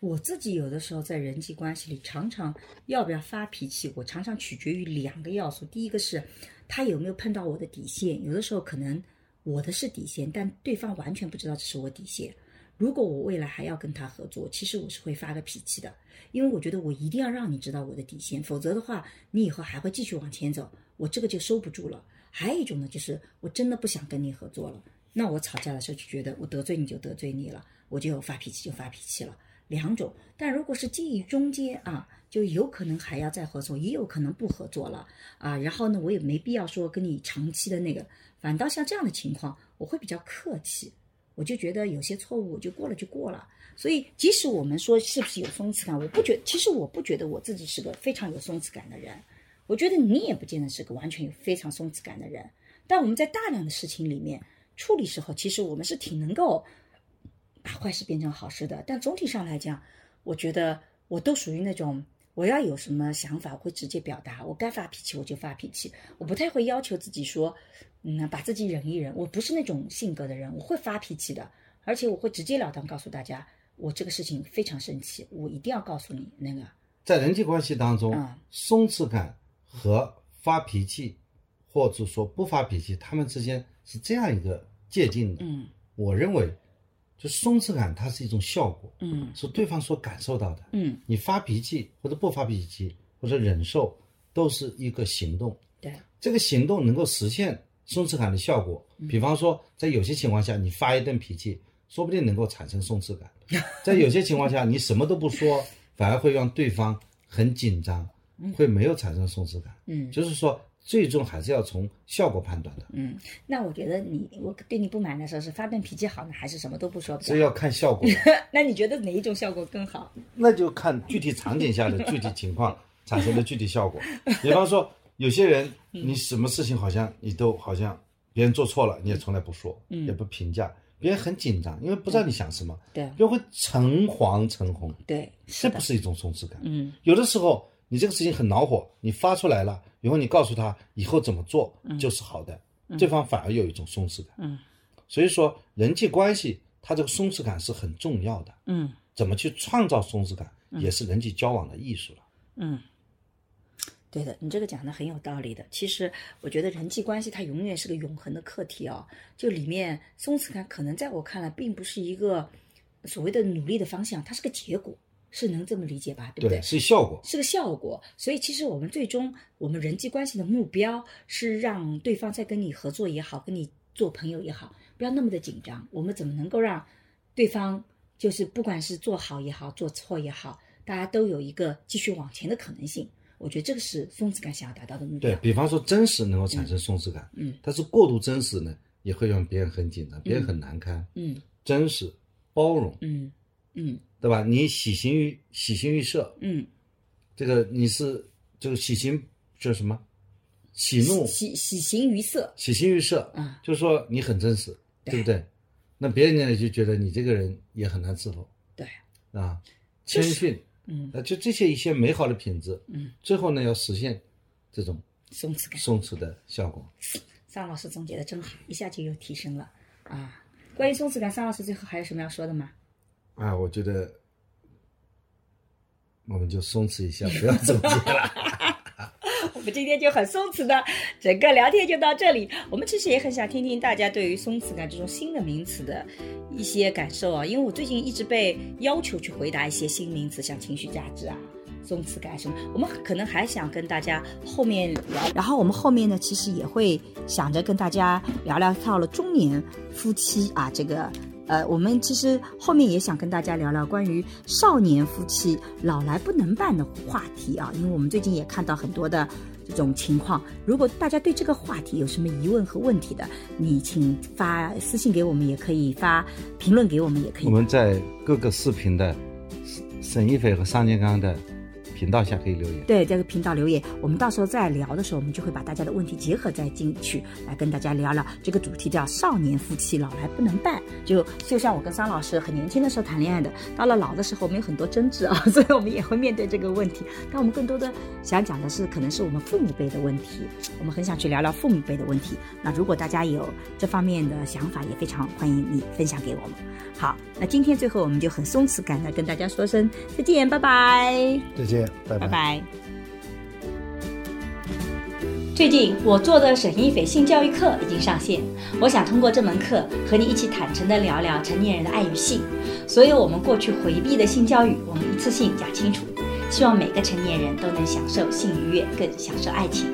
我自己有的时候在人际关系里，常常要不要发脾气，我常常取决于两个要素。第一个是他有没有碰到我的底线，有的时候可能我的是底线，但对方完全不知道这是我底线。如果我未来还要跟他合作，其实我是会发个脾气的，因为我觉得我一定要让你知道我的底线，否则的话，你以后还会继续往前走，我这个就收不住了。还有一种呢，就是我真的不想跟你合作了，那我吵架的时候就觉得我得罪你就得罪你了，我就发脾气就发脾气了。两种，但如果是介于中间啊，就有可能还要再合作，也有可能不合作了啊。然后呢，我也没必要说跟你长期的那个，反倒像这样的情况，我会比较客气，我就觉得有些错误我就过了就过了。所以，即使我们说是不是有松弛感，我不觉，其实我不觉得我自己是个非常有松弛感的人，我觉得你也不见得是个完全有非常松弛感的人。但我们在大量的事情里面处理时候，其实我们是挺能够。把坏事变成好事的，但总体上来讲，我觉得我都属于那种，我要有什么想法，我会直接表达，我该发脾气我就发脾气，我不太会要求自己说，嗯，把自己忍一忍，我不是那种性格的人，我会发脾气的，而且我会直截了当告诉大家，我这个事情非常生气，我一定要告诉你那个，在人际关系当中，嗯松弛感和发脾气，或者说不发脾气，他们之间是这样一个界定的。嗯。我认为，就松弛感它是一种效果，嗯是对方所感受到的。嗯，你发脾气或者不发脾气或者忍受，都是一个行动。对，这个行动能够实现松弛感的效果。比方说，在有些情况下，你发一顿脾气，说不定能够产生松弛感；在有些情况下，你什么都不说，反而会让对方很紧张，会没有产生松弛感。嗯就是说，最终还是要从效果判断的，嗯，那我觉得你我对你不满的时候是发顿脾气好呢，还是什么都不说这要看效果。[LAUGHS] 那你觉得哪一种效果更好？那就看具体场景下的具体情况 [LAUGHS] 产生的具体效果。比方说，有些人你什么事情好像你都好像别人做错了，你也从来不说，嗯也不评价，别人很紧张，因为不知道你想什么，对别人会诚惶诚恐，对，这不，是一种松弛感。嗯有的时候你这个事情很恼火，你发出来了以后，你告诉他以后怎么做就是好的，对方反而有一种松弛感。嗯所以说，人际关系它这个松弛感是很重要的。嗯怎么去创造松弛感，也是人际交往的艺术了。嗯，对的，你这个讲的很有道理的。其实我觉得人际关系它永远是个永恒的课题哦，就里面松弛感可能在我看来并不是一个所谓的努力的方向，它是个结果，是能这么理解吧？对不对？是效果。是个效果，所以其实我们最终我们人际关系的目标是让对方在跟你合作也好，跟你做朋友也好，不要那么的紧张。我们怎么能够让对方就是不管是做好也好，做错也好，大家都有一个继续往前的可能性？我觉得这个是松弛感想要达到的目标。对比方说，真实能够产生松弛感，嗯，但是过度真实呢，也会让别人很紧张，别人很难堪。嗯真实、包容，嗯嗯对吧？你喜形于喜形于色，嗯，这个你是这个喜形叫什么？喜怒喜喜形于色。喜形于色，啊就是说你很真实，对对不对？那别人呢就觉得你这个人也很难伺候对，啊，谦逊，嗯呃，就这些一些美好的品质，嗯，最后呢要实现这种松弛感。松弛的效果。[SNIFFS] 张老师总结的真好，一下就又提升了啊。关于松弛感，张老师最后还有什么要说的吗？啊，我觉得我们就松弛一下，不要总结了。[LAUGHS] 我们今天就很松弛的，整个聊天就到这里。我们其实也很想听听大家对于松弛感这种新的名词的一些感受啊，因为我最近一直被要求去回答一些新名词，像情绪价值啊。松弛感什么，我们可能还想跟大家后面聊，然后我们后面呢，其实也会想着跟大家聊聊到了中年夫妻啊，这个呃，我们其实后面也想跟大家聊聊关于少年夫妻老来不能办的话题啊，因为我们最近也看到很多的这种情况。如果大家对这个话题有什么疑问和问题的，你请发私信给我们，也可以发评论给我们，也可以。我们在各个视频的沈一斐和尚建刚的频道下可以留言。对在这个频道留言，我们到时候再聊的时候，我们就会把大家的问题结合在进去，来跟大家聊聊这个主题，叫“少年夫妻老来不能伴”。就就像我跟桑老师很年轻的时候谈恋爱的，到了老的时候，我们有很多争执啊，[LAUGHS] 所以我们也会面对这个问题。但我们更多的想讲的是，可能是我们父母辈的问题，我们很想去聊聊父母辈的问题。那如果大家有这方面的想法，也非常欢迎你分享给我们。好，那今天最后我们就很松弛感的跟大家说声再见，拜拜。再见，拜拜拜。最近我做的沈一斐性教育课已经上线，我想通过这门课和你一起坦诚地聊聊成年人的爱与性，所有我们过去回避的性教育，我们一次性讲清楚。希望每个成年人都能享受性愉悦，更享受爱情。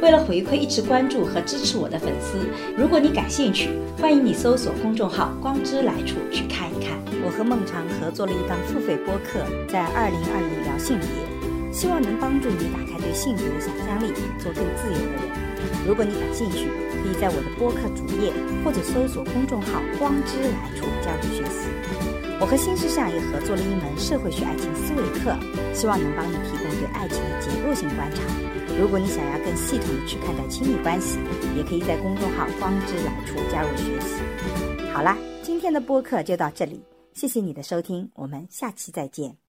为了回馈一直关注和支持我的粉丝，如果你感兴趣，欢迎你搜索公众号“光之来处”去看一看。我和孟尝合作了一档付费播客，在二零二一聊性别，希望能帮助你打开对性别的想象力，做更自由的人。如果你感兴趣，可以在我的播客主页或者搜索公众号“光之来处”加入学习。我和新世相也合作了一门社会学爱情思维课，希望能帮你提供对爱情的结构性观察。如果你想要更系统的去看待亲密关系，也可以在公众号“光之来处”加入学习。好啦，今天的播客就到这里，谢谢你的收听，我们下期再见。